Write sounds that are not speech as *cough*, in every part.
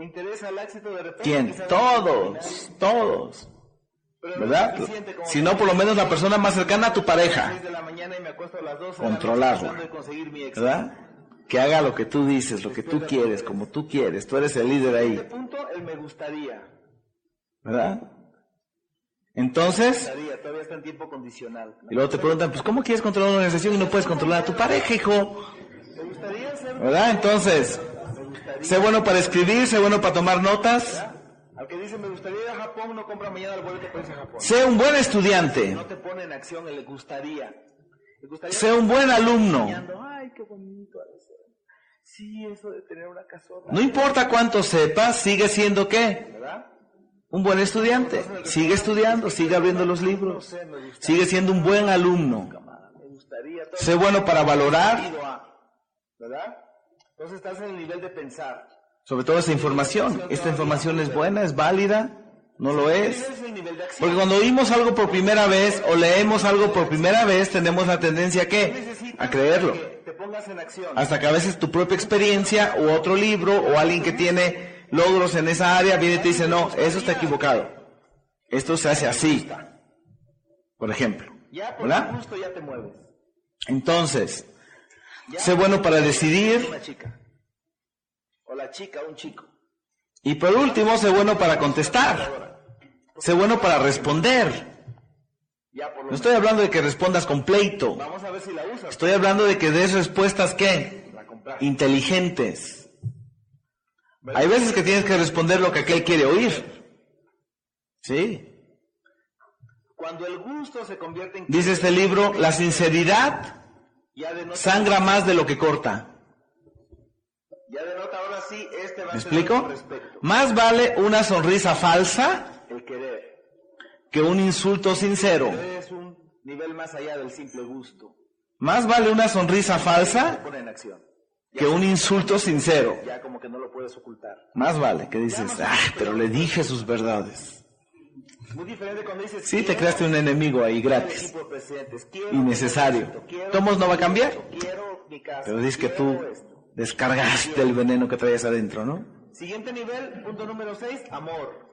¿Te interesa el éxito de repente? ¿Quién? Todos, todos. ¿Verdad? Si no, por lo menos la persona más cercana a tu pareja. 6 de la mañana y me acuesto a las 12 de la noche Controlarla. ¿Verdad? Que haga lo que tú dices, lo que tú quieres, como tú quieres. Tú eres el líder Este ahí. punto, el me gustaría. ¿Verdad? Entonces, todavía está en tiempo condicional. y luego te preguntan, pues ¿cómo quieres controlar una organización y no puedes controlar a tu pareja, hijo? ¿Verdad? Entonces, gustaría. sé bueno para escribir, sé bueno para tomar notas, Al que dice me gustaría ir a Japón, no compra mañana el boleto para irse a Japón. sé un buen estudiante, No te pone en acción el le gustaría. Le gustaría sé un buen alumno. Ay, qué bonito. Sí, eso de tener una casota. No importa cuánto sepas, sigue siendo qué? ¿Verdad? Un buen estudiante. Sigue estudiando, sigue abriendo los libros. Sigue siendo un buen alumno. Sé bueno para valorar, ¿Verdad? Entonces estás en el nivel de pensar. sobre todo esa información. Esta información es buena, es válida, no lo es. Porque cuando oímos algo por primera vez o leemos algo por primera vez, tenemos la tendencia a qué? A creerlo. Hasta que a veces tu propia experiencia o otro libro o alguien que tiene logros en esa área viene y te dice, no, eso está equivocado. Esto se hace así. Por ejemplo. ¿Verdad? Entonces, sé bueno para decidir una chica. O la chica, un chico. y por último, sé bueno para contestar. Sé bueno para responder. No estoy hablando de que respondas con pleito. Estoy hablando de que des respuestas compraste. Inteligentes. Hay veces que tienes que responder lo que aquel quiere oír. Sí. Cuando el gusto se convierte en Dice este libro, la sinceridad sangra más de lo que corta. ya denota ahora sí este va ¿Me explico? Más vale una sonrisa falsa El querer. que un insulto sincero. Es un nivel más allá del simple gusto. Más vale una sonrisa falsa pone en acción. que un insulto sincero. Ya como que no lo puedes ocultar. Más vale que dices, ah, pero le dije sus verdades. Muy diferente cuando dices Sí, te creaste un enemigo ahí gratis. Innecesario. Tomos no va a cambiar. Pero dices que tú descargaste el veneno que traías adentro, ¿no? Siguiente nivel, punto número 6, amor.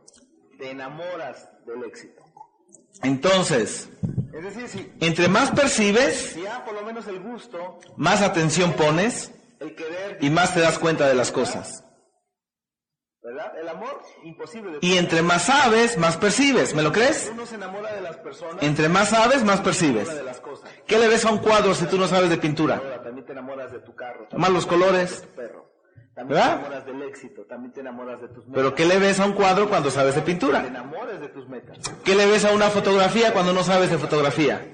Te enamoras del éxito. Entonces, Es decir, si, entre más percibes, si ya por lo menos el gusto, más atención pones el querer, y más te das cuenta de las cosas. ¿Verdad? El amor, imposible de Y entre más sabes, más percibes. ¿Me lo crees? Uno se enamora de las personas, Entre más sabes, más percibes. de las cosas. ¿Qué le ves a un cuadro si tú no sabes de pintura? También te enamoras de tu carro. Más los colores. de tu perro. También ¿Verdad? te enamoras del éxito, también te enamoras de tus metas. Pero ¿qué le ves a un cuadro cuando sabes de Te pintura? enamores de tus metas. ¿Qué le ves a una fotografía cuando no sabes de fotografía?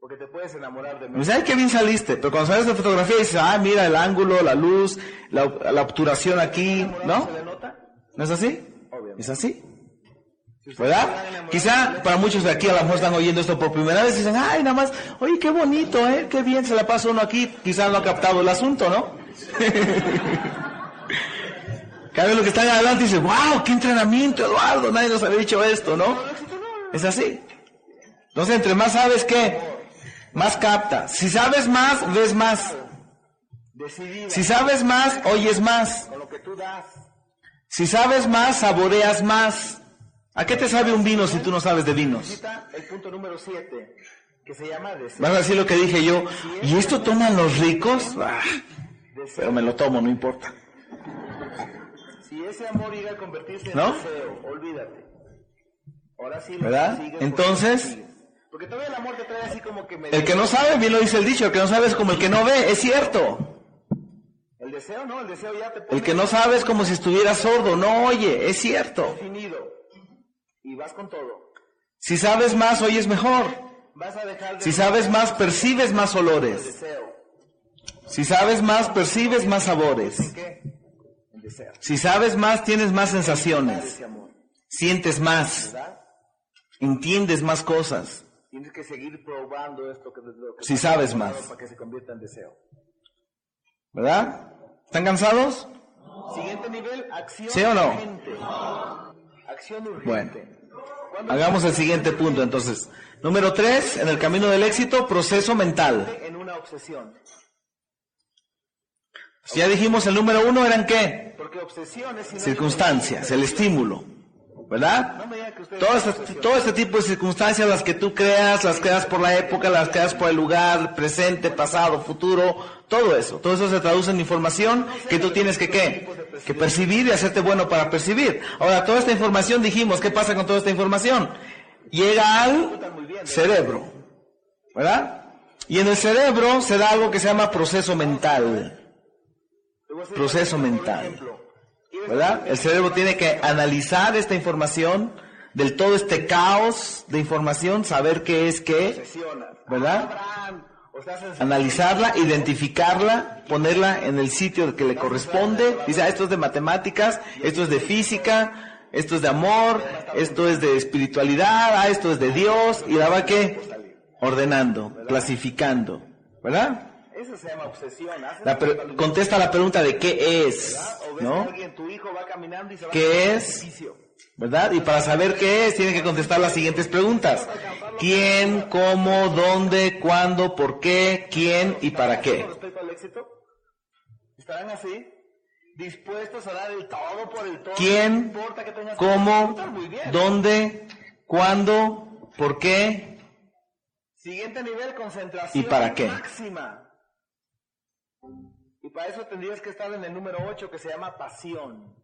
Porque te puedes enamorar de Me metas. ay, qué bien saliste. Pero cuando sabes de fotografía dices, ah, mira el ángulo, la luz, la, la obturación aquí, ¿no? ¿No es así? Obviamente. ¿Es así? ¿Verdad? Quizá para muchos de aquí a lo mejor están oyendo esto por primera vez y dicen, ay, nada más, oye, qué bonito, ¿eh? Qué bien se la pasa uno aquí. Quizá no ha captado el asunto, ¿no? *laughs* Cada vez lo que están adelante dice, wow, qué entrenamiento, Eduardo, nadie nos había dicho esto, ¿no? Es así. Entonces, entre más sabes, ¿qué? Más capta. Si sabes más, ves más. Si sabes más, oyes más. con lo que tú das. Si sabes más, saboreas más. ¿A qué te sabe un vino si tú no sabes de vinos? El punto número 7, que se llama deseo. Vas a decir lo que dije yo. ¿Y esto toman los ricos? Ah, pero me lo tomo, no importa. Si ese amor iba a convertirse en ¿No? deseo, olvídate. Ahora sí lo ¿Verdad? Entonces-. Porque todavía el amor te trae así como que me El que no sabe, bien lo dice el dicho, el que no sabe es como el que no ve, es cierto. El deseo no, el deseo ya te pone El que no sabe es como si estuviera sordo, no oye, es cierto. definido. Y vas con todo. Si sabes más, oyes mejor. Vas a dejar de Si sabes más, percibes más olores. deseo. Si sabes más, percibes más sabores. ¿Qué? El deseo. Si sabes más, tienes más sensaciones. Sientes más. ¿Verdad? Entiendes más cosas. Tienes que seguir probando esto que, lo que Si sabes más. para que se convierta en deseo. ¿Verdad? ¿Están cansados? Siguiente nivel, acción ¿Sí o no? urgente. Acción urgente. Bueno. ¿Cuándo Hagamos el siguiente punto entonces. Número tres, en el camino del éxito, proceso mental. en una obsesión? Ya dijimos el número uno eran qué? Porque obsesión es Circunstancias, el estímulo. ¿Verdad? No me digan que ustedes Todo este, todo este tipo de circunstancias, las que tú creas, las creas por la época, las creas por el lugar, presente, pasado, futuro, todo eso. Todo eso se traduce en información que tú tienes que qué? Que percibir y hacerte bueno para percibir. Ahora, toda esta información dijimos, ¿qué pasa con toda esta información? Llega al cerebro. ¿Verdad? Y en el cerebro se da algo que se llama proceso mental. Proceso mental. Ejemplo. ¿Quieres ¿verdad? El cerebro tiene que analizar esta información, del todo este caos de información, saber qué es qué? ¿verdad? En Analizarla, identificarla, ponerla en el sitio que le corresponde. Dice, ah, esto es de matemáticas, esto es de física, esto es de amor, esto es de espiritualidad, ah, esto es de Dios, y la va que ordenando, clasificando, ¿verdad? Eso se llama obsesión. La contesta la pregunta de qué es, ¿no? alguien, tu hijo va caminando y se va ¿Qué es? ¿Verdad? Y para saber qué es, tiene que contestar las siguientes preguntas. ¿Quién, cómo, dónde, cuándo, por qué, quién y para qué? respecto al éxito, ¿estarán así? Dispuestos a dar el todo por el todo. ¿Quién, No cómo, dónde, cuándo, por qué Siguiente nivel, concentración ¿Y para qué? máxima. Para eso tendrías que estar en el número 8 que se llama pasión.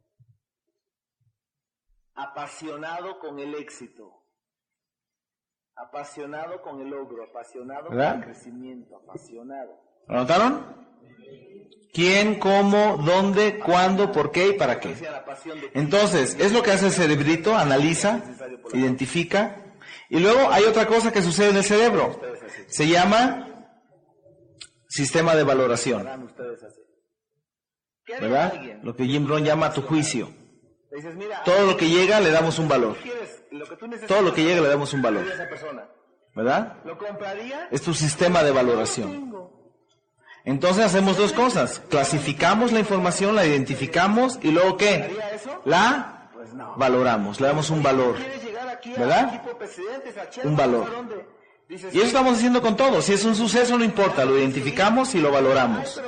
Apasionado con el éxito. Apasionado con el logro, apasionado ¿Verdad? con el crecimiento, apasionado. ¿Lo notaron? ¿Quién, cómo, dónde, cuándo, por qué y para qué? Entonces, es lo que hace el cerebrito, analiza, identifica. Y luego hay otra cosa que sucede en el cerebro. Se llama sistema de valoración. harán ustedes así. ¿Qué haría ¿Verdad? Lo que Jim Brown llama tu juicio. Todo lo que llega le damos un valor. Todo lo que llega le damos un valor. a. ¿Verdad? Es tu sistema de valoración. Entonces hacemos dos cosas. Clasificamos la información, la identificamos y luego ¿qué? La Pues valoramos, le damos un valor. ¿Quieres llegar aquí ¿Verdad? a Un valor. Y eso estamos haciendo con todo. Si es un suceso, no importa, lo identificamos y lo valoramos.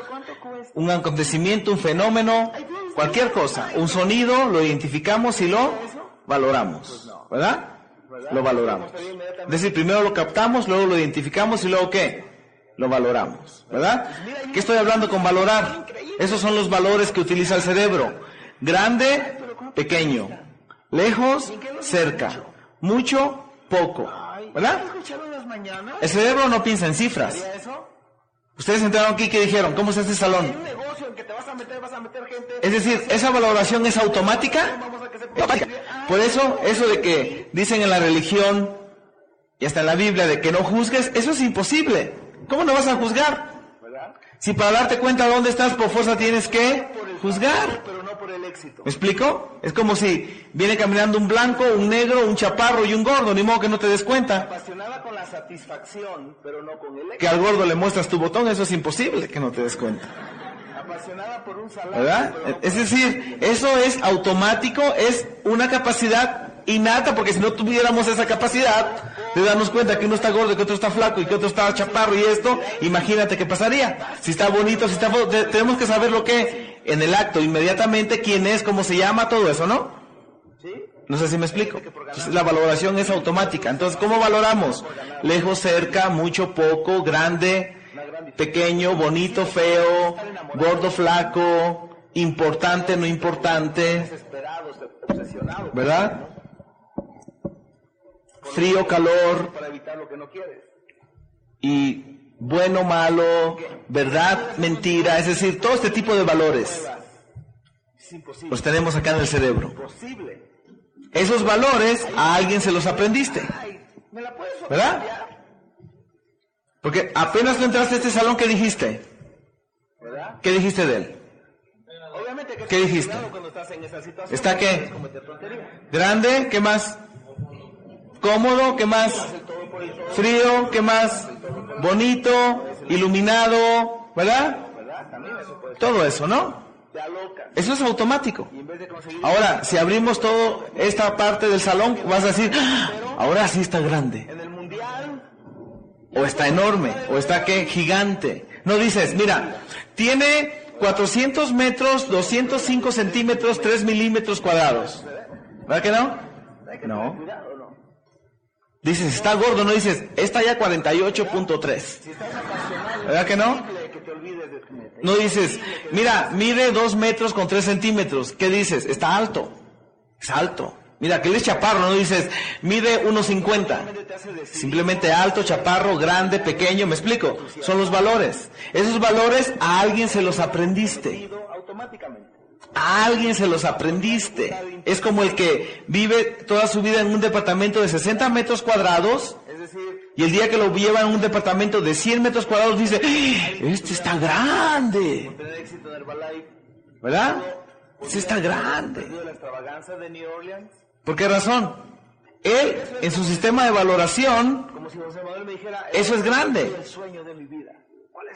Un acontecimiento, un fenómeno, cualquier cosa, un sonido, lo identificamos y lo valoramos. ¿Verdad? Lo valoramos. Es decir, primero lo captamos, luego lo identificamos y luego ¿qué? Lo valoramos. ¿Verdad? ¿Qué estoy hablando con valorar? Esos son los valores que utiliza el cerebro. Grande, pequeño. Lejos, cerca. Mucho, poco. ¿Verdad? ¿Escucharon las mañanas? El cerebro no piensa en cifras. Ustedes entraron aquí, ¿qué dijeron? ¿Cómo es este salón? que. Es decir, esa valoración es automática. Vamos a que se Automática. Por eso, eso de que dicen en la religión y hasta en la Biblia de que no juzgues, eso es imposible. ¿Cómo no vas a juzgar? Si para darte cuenta dónde estás, por fuerza tienes que juzgar. pero no por el éxito. ¿Me explico? Es como si viene caminando un blanco, un negro, un chaparro y un gordo, ni modo que no te des cuenta. Apasionada con la satisfacción, pero no con el éxito. Que al gordo le muestras tu botón, eso es imposible que no te des cuenta. Apasionada por un salario, ¿Verdad? no Es decir, eso es automático, es una capacidad innata, porque si no tuviéramos esa capacidad de darnos cuenta que uno está gordo, que otro está flaco y que otro está chaparro y esto, imagínate qué pasaría. Si está bonito, si está tenemos que saber lo que en el acto, inmediatamente, quién es, cómo se llama, todo eso, ¿no? ¿Sí? No sé si me explico. Entonces, la valoración es automática. Entonces, ¿cómo valoramos? Lejos, cerca, mucho, poco, grande, pequeño, bonito, feo, gordo, flaco, importante, no importante. ¿verdad? Frío, calor y bueno, malo, verdad, mentira, es decir, todo este tipo de valores los tenemos acá en el cerebro. Esos valores a alguien se los aprendiste. Ay, ¿me la puedes ¿Verdad? Porque apenas tú entraste a este salón, ¿qué dijiste? ¿Qué dijiste de él? ¿Qué dijiste? ¿Está qué? Grande, ¿qué más? Cómodo, ¿qué más? Frío, ¿qué más? Bonito, iluminado, ¿verdad? Todo eso, ¿no? Eso es automático. Ahora, si abrimos todo esta parte del salón, vas a decir, "Ah, ahora sí está grande, o está enorme, o está qué, gigante. No dices, mira, tiene 400 metros, 205 centímetros, 3 milímetros cuadrados. ¿Verdad que no? Que No. Dices, está gordo, no dices, está ya 48.3. Si estás apasionado, ¿Verdad que no? No dices, mira, mide 2 metros con 3 centímetros. ¿Qué dices? Está alto. Es alto. Mira, que él es chaparro, no dices, mide 1.50. Te hace decir Simplemente alto, chaparro, grande, pequeño, me explico. Son los valores. Esos valores a alguien se los aprendiste. automáticamente. A alguien se los aprendiste. Es como el que vive toda su vida en un departamento de 60 metros cuadrados y el día que lo lleva en un departamento de 100 metros cuadrados dice, "¡Ah! este está grande. ¿Verdad? Este está grande. ¿Por qué razón? Él, en su sistema de valoración, eso es grande.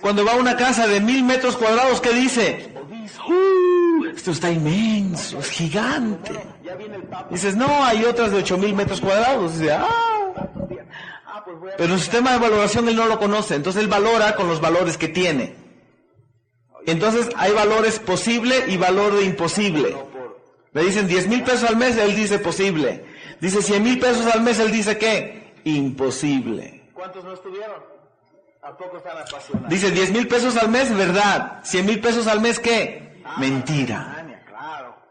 Cuando va a una casa de mil metros cuadrados, ¿qué dice? "Uh, esto está inmenso, es gigante. El. Dices, no, hay otras de ocho mil metros cuadrados. Ah. Ah. Pero su sistema de valoración él no lo conoce, entonces él valora con los valores que tiene. Entonces hay valores posible y valor de imposible. Le dicen 10 mil pesos al mes, él dice posible. Dice 100 mil pesos al mes, él dice qué? Imposible. ¿Cuántos no estuvieron? ¿A poco están apasionados? Dice 10 mil pesos al mes, verdad. 100 mil pesos al mes, ¿qué? Mentira.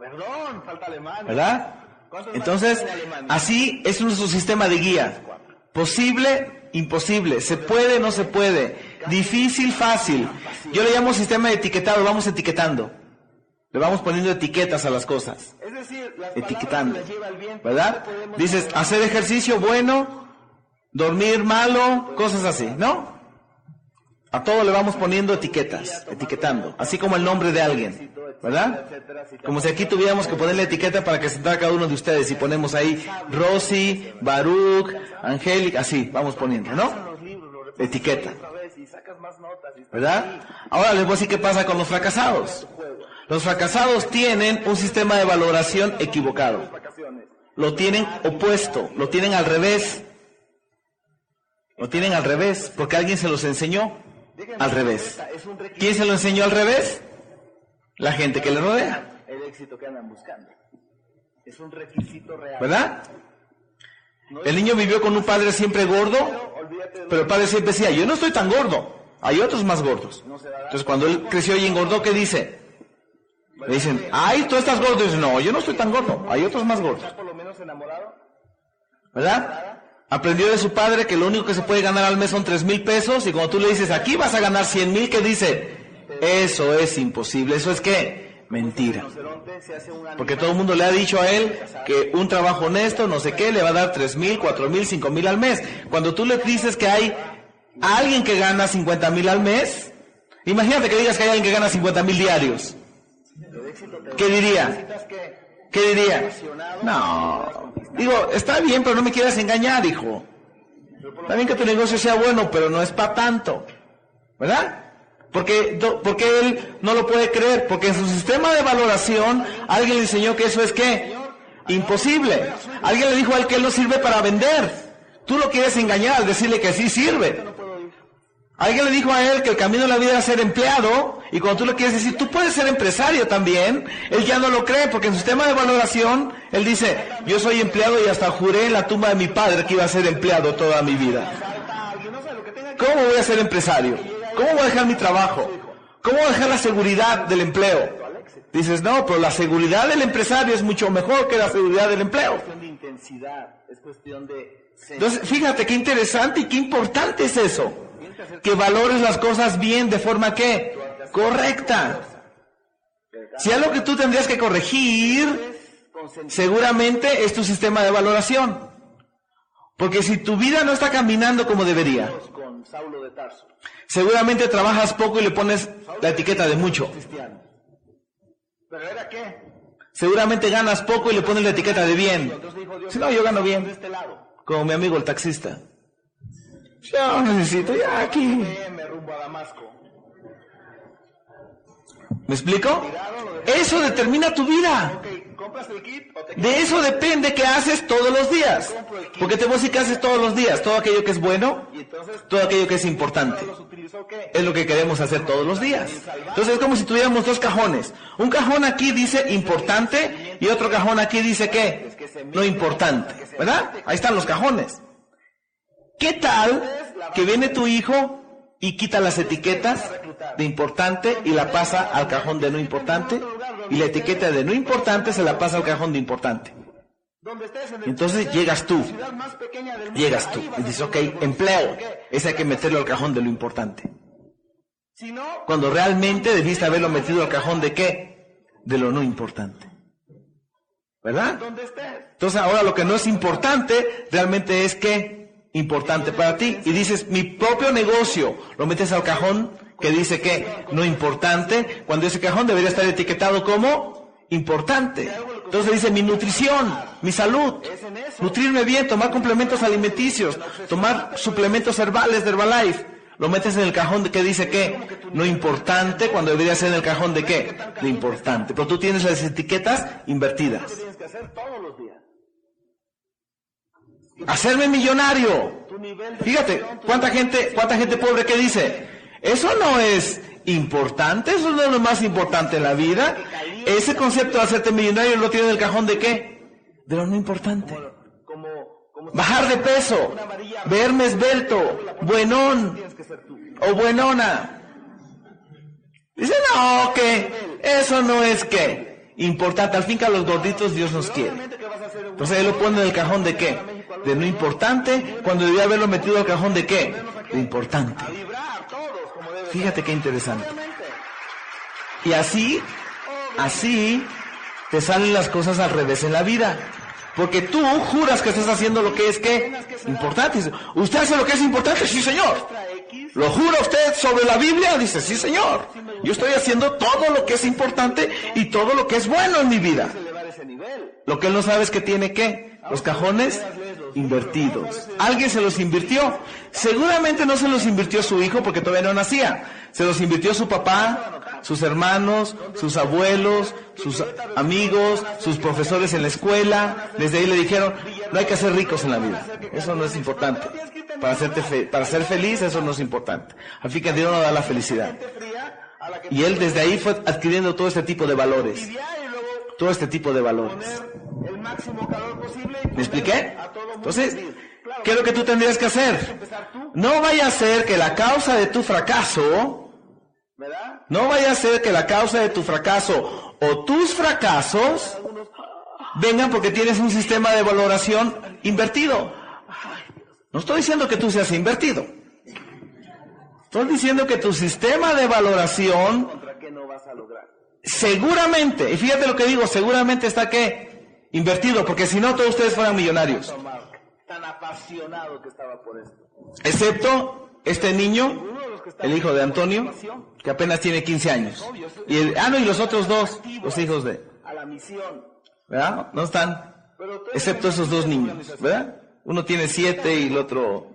Perdón, falta. ¿Verdad? ¿Cuántos Entonces, así es nuestro sistema de guía. Posible, imposible. Se puede, no se puede. Difícil, fácil. Yo le llamo sistema de etiquetado, vamos etiquetando. Le vamos poniendo etiquetas a las cosas. Es decir, Etiquetando. ¿Verdad? Dices, hacer ejercicio bueno, dormir malo, cosas así, ¿no? A todo le vamos poniendo etiquetas, etiquetando, así como el nombre de alguien, ¿verdad? Como si aquí tuviéramos que ponerle etiqueta para que se entrara cada uno de ustedes y ponemos ahí Rosy, Baruch, Angélica, así, vamos poniendo, ¿no? Etiqueta. ¿Verdad? Ahora les voy a decir qué pasa con los fracasados. Los fracasados tienen un sistema de valoración equivocado. Lo tienen opuesto, lo tienen al revés. Lo tienen al revés, porque alguien se los enseñó al revés. ¿Quién se lo enseñó al revés? La gente que le rodea, el éxito que andan buscando. Es un requisito real. ¿verdad? El niño vivió con un padre siempre gordo, pero el padre siempre decía, yo no estoy tan gordo, hay otros más gordos. Entonces cuando él creció y engordó, ¿qué dice? Le dicen, ay, tú estás gordo. Y dice, no, yo no estoy tan gordo, hay otros más gordos. ¿verdad? Aprendió de su padre que lo único que se puede ganar al mes son tres mil pesos y cuando tú le dices aquí vas a ganar cien mil, ¿qué dice? Eso es imposible, eso es qué? Mentira. Porque todo el mundo le ha dicho a él que un trabajo honesto, no sé qué, le va a dar tres mil, cuatro mil, cinco mil al mes. Cuando tú le dices que hay alguien que gana cincuenta mil al mes, imagínate que digas que hay alguien que gana cincuenta mil diarios. ¿Qué diría? ¿Qué diría? No. Digo, está bien, pero no me quieras engañar, hijo. Está bien que tu negocio sea bueno, pero no es para tanto. ¿Verdad? Porque, porque él no lo puede creer, porque en su sistema de valoración alguien le enseñó que eso es qué? Imposible. Alguien le dijo a él que él no sirve para vender. Tú lo quieres engañar decirle que sí sirve. Alguien le dijo a él que el camino de la vida era ser empleado y cuando tú le quieres decir, tú puedes ser empresario también, él ya no lo cree porque en su sistema de valoración, él dice, yo soy empleado y hasta juré en la tumba de mi padre que iba a ser empleado toda mi vida. ¿Cómo voy a ser empresario? ¿Cómo voy a dejar mi trabajo? ¿Cómo voy a dejar la seguridad del empleo? Dices, no, pero la seguridad del empresario es mucho mejor que la seguridad del empleo. es cuestión de intensidad, es cuestión de Entonces, fíjate qué interesante y qué importante es eso. Que valores las cosas bien de forma que correcta. Si algo que tú tendrías que corregir, seguramente es tu sistema de valoración. Porque si tu vida no está caminando como debería, seguramente trabajas poco y le pones la etiqueta de mucho. Seguramente ganas poco y le pones la etiqueta de bien. Si no, yo gano bien. Como mi amigo el taxista. Yo necesito ya aquí. ¿Me explico? Eso determina tu vida. De eso depende qué haces todos los días. Porque te voy a decir que haces todos los días. Todo aquello que es bueno, todo aquello que es importante. Es lo que queremos hacer todos los días. Entonces es como si tuviéramos dos cajones. Un cajón aquí dice importante y otro cajón aquí dice qué? No importante. ¿Verdad? Ahí están los cajones. ¿Qué tal que viene tu hijo y quita las etiquetas de importante y la pasa al cajón de no importante? Y la etiqueta de no importante se la pasa al cajón de importante. Entonces llegas tú, llegas tú y dices, ok, empleo. Ese hay que meterlo al cajón de lo importante. Cuando realmente debiste haberlo metido al cajón de qué? De lo no importante. ¿Verdad? Entonces ahora lo que no es importante realmente es que importante para ti. Y dices, mi propio negocio, lo metes al cajón que dice que no importante, cuando ese cajón debería estar etiquetado como importante. Entonces dice mi nutrición, mi salud, nutrirme bien, tomar complementos alimenticios, tomar suplementos herbales de Herbalife. Lo metes en el cajón de que dice que no importante cuando debería ser en el cajón de qué? De importante. Pero tú tienes las etiquetas invertidas. Tienes que hacer todos los días. Hacerme millonario. Fíjate, cuánta gente, cuánta gente pobre que dice, eso no es importante, eso no es lo más importante en la vida. Ese concepto de hacerte millonario lo tiene en el cajón de qué? De lo no importante. Bajar de peso, verme esbelto, buenón o buenona. Dice, no, que eso no es que importante. Al fin que a los gorditos Dios nos quiere. Entonces él lo pone en el cajón de qué? De no importante, cuando debía haberlo metido al cajón de qué? De importante. Fíjate qué interesante. Y así, así te salen las cosas al revés en la vida. Porque tú juras que estás haciendo lo que es que importante. ¿Usted hace lo que es importante? Sí, señor. ¿Lo jura usted sobre la Biblia? Dice, sí, señor. Yo estoy haciendo todo lo que es importante y todo lo que es bueno en mi vida. Lo que él no sabe es que tiene que los cajones invertidos. Alguien se los invirtió. Seguramente no se los invirtió su hijo porque todavía no nacía. Se los invirtió su papá, sus hermanos, sus abuelos, sus amigos, sus profesores en la escuela. Desde ahí le dijeron, no hay que ser ricos en la vida. Eso no es importante. Para, hacerte fe- para ser feliz eso no es importante. Fin que Dios nos da la felicidad. Y él desde ahí fue adquiriendo todo este tipo de valores. Todo este tipo de valores. poner el máximo calor posible. y ¿Me expliqué? Entonces, ¿qué es lo que tú tendrías que hacer? No vaya a ser que la causa de tu fracaso, no vaya a ser que la causa de tu fracaso o tus fracasos vengan porque tienes un sistema de valoración invertido. No estoy diciendo que tú seas invertido. Estoy diciendo que tu sistema de valoración ¿Contra qué no vas a lograr? Seguramente, y fíjate lo que digo, seguramente está que invertido, porque si no todos ustedes fueran millonarios. Tan apasionado que estaba por esto. Excepto este niño, el hijo de Antonio, que apenas tiene 15 años. Y el, ah, no, y los otros dos, los hijos de, a la misión. ¿verdad? No están, excepto esos dos niños, ¿verdad? Uno tiene 7 y el otro,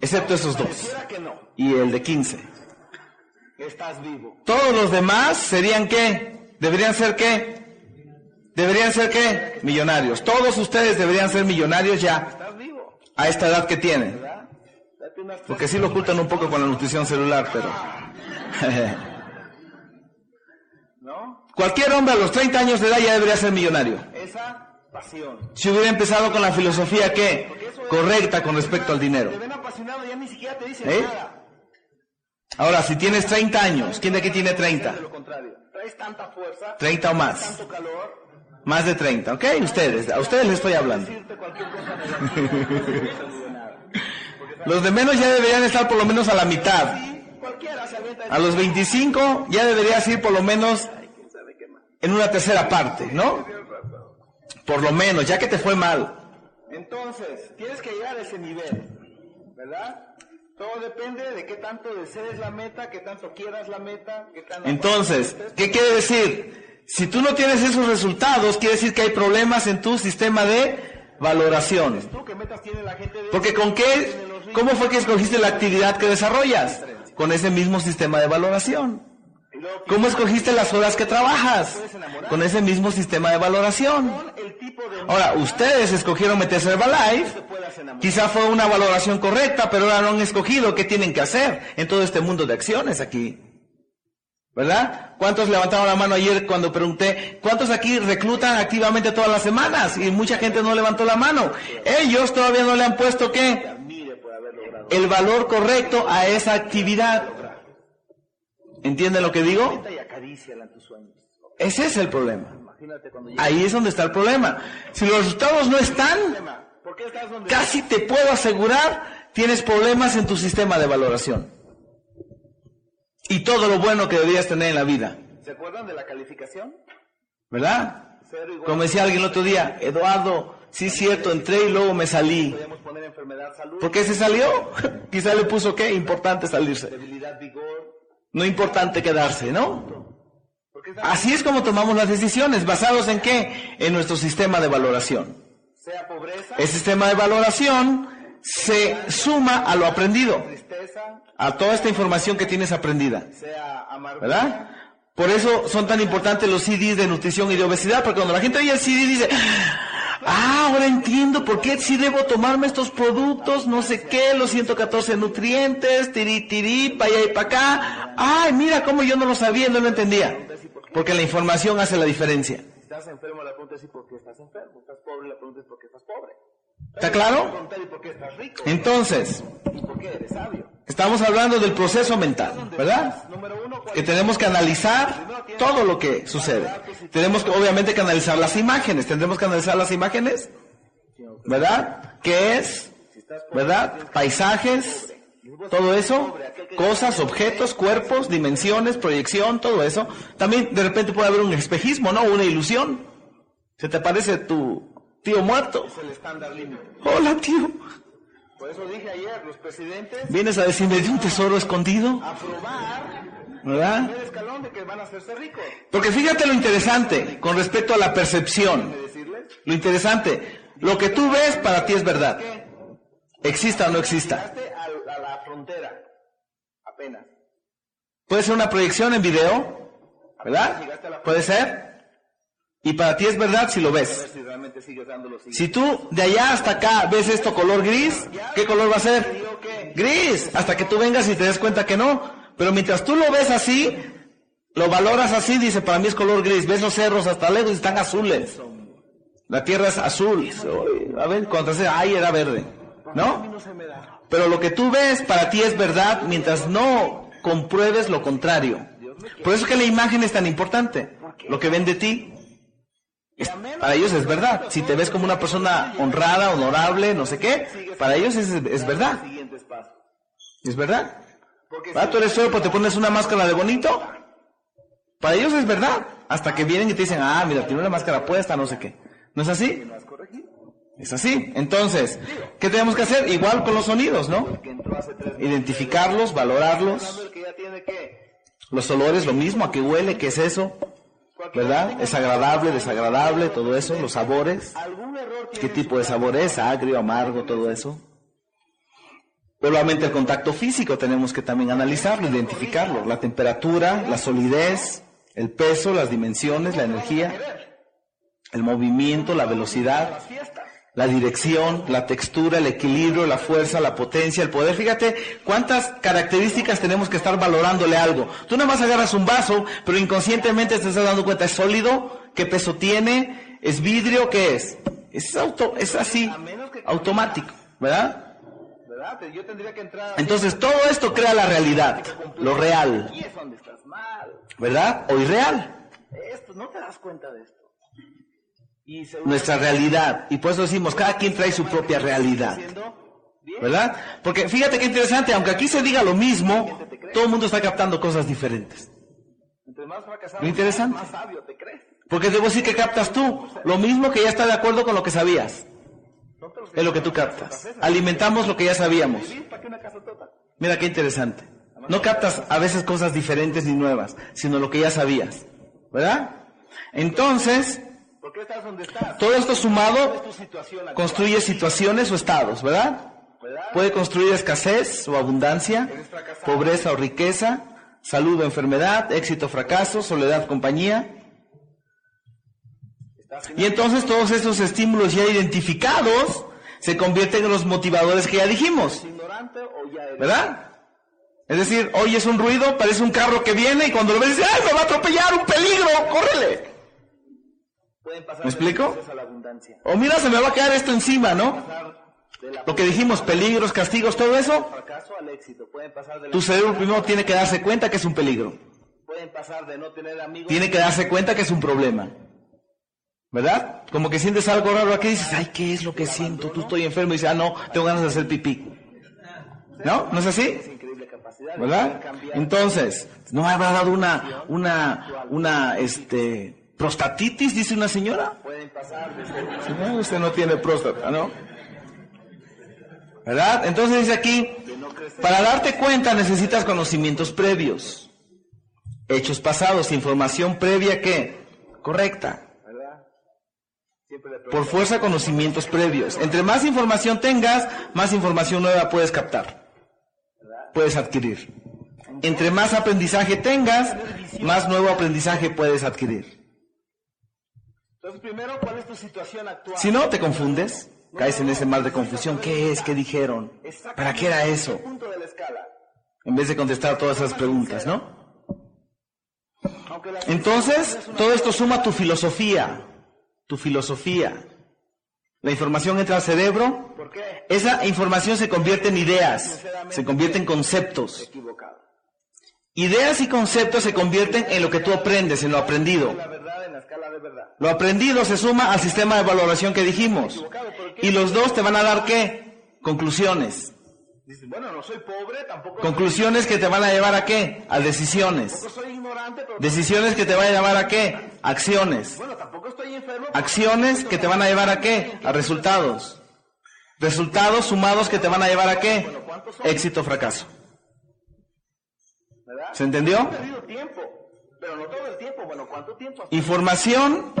excepto esos dos. Y el de 15. Estás vivo. Todos los demás serían qué? Deberían ser qué? Deberían ser qué? Millonarios. Todos ustedes deberían ser millonarios ya a esta edad que tienen. Porque sí lo ocultan un poco con la nutrición celular, pero... *laughs* Cualquier hombre a los 30 años de edad ya debería ser millonario. Esa pasión. Si hubiera empezado con la filosofía que correcta con respecto al dinero. Te ven apasionado, ya ni siquiera te dicen ¿Eh? nada. Ahora, si tienes 30 años, ¿quién de aquí tiene 30? De lo contrario. Traes tanta fuerza, 30 o más. tanto calor, Más de 30, ¿ok? Ustedes, a ustedes les estoy hablando. Los de menos ya deberían estar por lo menos a la mitad. A los 25 ya deberías ir por lo menos en una tercera parte, ¿no? Por lo menos, ya que te fue mal. Entonces, tienes que llegar a ese nivel, ¿verdad? Todo depende de qué tanto desees la meta, qué tanto quieras la meta, qué tanto... Entonces, ¿qué quiere decir? Si tú no tienes esos resultados, quiere decir que hay problemas en tu sistema de valoración. ¿Tú qué metas tiene la gente de... Porque con qué, ¿cómo fue que escogiste la actividad que desarrollas? Con ese mismo sistema de valoración. ¿Cómo escogiste las horas que trabajas? Con ese mismo sistema de valoración. Ahora, ustedes escogieron meterse a Herbalife. Quizá fue una valoración correcta, pero ahora no han escogido qué tienen que hacer en todo este mundo de acciones aquí. ¿Verdad? ¿Cuántos levantaron la mano ayer cuando pregunté, cuántos aquí reclutan activamente todas las semanas? Y mucha gente no levantó la mano. Ellos todavía no le han puesto qué? El valor correcto a esa actividad. ¿Entienden lo que digo? Ese es el problema. Ahí es donde está el problema. Si los resultados no están. ¿Por qué estás donde casi te puedo asegurar, tienes problemas en tu sistema de valoración. Y todo lo bueno que deberías tener en la vida. ¿Se acuerdan de la calificación? ¿Verdad? Como decía alguien el otro día, Eduardo, sí es cierto, entré y luego me salí. ¿Por qué se salió? *laughs* Quizá le puso qué, importante salirse. No importante quedarse, ¿no? ¿Por qué estás- Así es como tomamos las decisiones, basados en qué? En nuestro sistema de valoración. Sea pobreza, El sistema de valoración se suma a lo aprendido, tristeza, a toda esta información que tienes aprendida, sea. ¿verdad? Por eso son tan importantes los CDs de nutrición y de obesidad, porque cuando la gente oye el CD dice, ah, ahora entiendo por qué sí debo tomarme estos productos, no sé qué, los 114 nutrientes, tiri tiri, para allá y para acá. Ay, mira cómo yo no lo sabía, no lo entendía. Porque la información hace la diferencia. Estás enfermo, la pregunta es ¿y por qué estás enfermo? ¿Estás pobre? La pregunta es ¿por qué estás pobre? ¿Está La claro? Entonces, estamos hablando del proceso mental, ¿verdad? Número uno, ¿cuál que tenemos que analizar todo lo que sucede. Tenemos que, obviamente, que analizar las imágenes. Tendremos que analizar las imágenes, ¿verdad? ¿Qué es? ¿Verdad? Paisajes, todo eso, cosas, objetos, cuerpos, dimensiones, proyección, todo eso. También de repente puede haber un espejismo, ¿no? Una ilusión. Se te parece tu tío muerto. Es el estándar límite. Hola, tío. Por eso dije ayer, los presidentes ¿Vienes a decirme de un tesoro escondido? aprobar ¿Verdad? el escalón de que van a hacerse ricos. Porque fíjate lo interesante con respecto a la percepción. Lo interesante, lo que tú ves para ti es verdad. Exista o no exista. Llegaste al- a, la frontera. Apenas. Puede ser una proyección en video, ¿verdad? Puede ser. Y para ti es verdad si lo ves. si tú de allá hasta acá ves esto color gris, ¿qué color va a ser? Gris. Hasta que tú vengas y te des cuenta que no. Pero mientras tú lo ves así, lo valoras así, dice, para mí es color gris. Ves los cerros hasta lejos y están azules. La tierra es azul. A ver, cuando se ay, era verde. ¿No? Pero lo que tú ves para ti es verdad mientras no compruebes lo contrario. Por eso es que la imagen es tan importante. Lo que ven de ti, para ellos es verdad. Si te ves como una persona honrada, honorable, no sé qué, para ellos es, es verdad. Es verdad. ¿Verdad? Tú eres feo, pero te pones una máscara de bonito. Para ellos es verdad. Hasta que vienen y te dicen, ah, mira, tiene una máscara puesta, no sé qué. ¿No es así? Es así. Entonces, ¿qué tenemos que hacer? Igual con los sonidos, ¿no? Identificarlos, valorarlos. Los olores, lo mismo, a qué huele, qué es eso, ¿verdad? Es agradable, desagradable, todo eso, los sabores, qué tipo de sabor es, agrio, amargo, todo eso. Pero obviamente el contacto físico tenemos que también analizarlo, identificarlo, la temperatura, la solidez, el peso, las dimensiones, la energía, el movimiento, la velocidad. La dirección, la textura, el equilibrio, la fuerza, la potencia, el poder. Fíjate cuántas características tenemos que estar valorándole algo. Tú nada más agarras un vaso, pero inconscientemente te estás dando cuenta, ¿es sólido? ¿Qué peso tiene? ¿Es vidrio? ¿Qué es? Es, auto, es así, automático, ¿verdad? ¿Verdad? Yo tendría que entrar. Entonces todo esto crea la realidad, lo real. ¿verdad? O irreal, Esto, no te das cuenta de esto. Nuestra realidad. Y por eso decimos, cada quien trae su propia realidad. ¿Verdad? Porque fíjate qué interesante, aunque aquí se diga lo mismo, todo el mundo está captando cosas diferentes. Entre más fracasado, Lo interesante. más sabio te crees. Porque debo decir que captas tú, lo mismo que ya está de acuerdo con lo que sabías, es lo que tú captas. Alimentamos lo que ya sabíamos. Mira qué interesante. No captas a veces cosas diferentes ni nuevas, sino lo que ya sabías. ¿Verdad? Entonces, ¿Por qué estás donde estás? todo esto sumado situación construye situaciones o estados, ¿verdad? ¿verdad? Puede construir escasez o abundancia, pobreza o riqueza, salud o enfermedad, éxito o fracaso, soledad, compañía. Y entonces todos esos estímulos ya identificados se convierten en los motivadores que ya dijimos. o. ¿Verdad? Es decir, oyes un ruido, parece un carro que viene y cuando lo ves dices, ¡ay, me va a atropellar, un peligro, córrele! ¿Me explico? O mira, se me va a quedar esto encima, ¿no? Lo que dijimos, peligros, castigos, todo eso, tu cerebro primero tiene que darse cuenta que es un peligro. pueden pasar de no tener amigos Tiene que darse cuenta que es un problema. ¿Verdad? Como que sientes algo raro aquí y dices, ay, ¿qué es lo que siento? Tú estoy enfermo y dices, ah, no, tengo ganas de hacer pipí. ¿No? ¿No es así? increíble capacidad de ¿verdad? Entonces, ¿no habrá dado una, una, una, este, prostatitis, dice una señora? pueden pasar Señor, usted no tiene próstata, ¿no? ¿Verdad? Entonces dice aquí, para darte cuenta necesitas conocimientos previos, hechos pasados, información previa que, correcta, por fuerza conocimientos previos. Entre más información tengas, más información nueva puedes captar, puedes adquirir. Entre más aprendizaje tengas, más nuevo aprendizaje puedes adquirir. Entonces, primero, ¿cuál es tu situación actual? Si no, te confundes, caes en ese mal de confusión. ¿Qué es? ¿Qué dijeron? ¿Para qué era eso? En vez de contestar todas esas preguntas, ¿no? Entonces, todo esto suma tu filosofía, tu filosofía. La información entra al cerebro, ¿Por qué? esa información se convierte en ideas, se convierte en conceptos. Ideas y conceptos se convierten en lo que tú aprendes, en lo aprendido. La verdad en la escala de verdad. Lo aprendido se suma al sistema de valoración que dijimos. Y los dos te van a dar qué? Conclusiones. Dices, bueno, no soy pobre, tampoco Conclusiones que te van a llevar a qué? A decisiones. soy pero Decisiones que te van a llevar a qué? Acciones. bueno, tampoco estoy enfermo. Acciones que te van a llevar a qué? A resultados. Resultados sumados que te van a llevar a qué? Éxito o fracaso. ¿Verdad? ¿Se entendió? He perdido tiempo, pero no todo el tiempo. Bueno, ¿cuánto tiempo? Información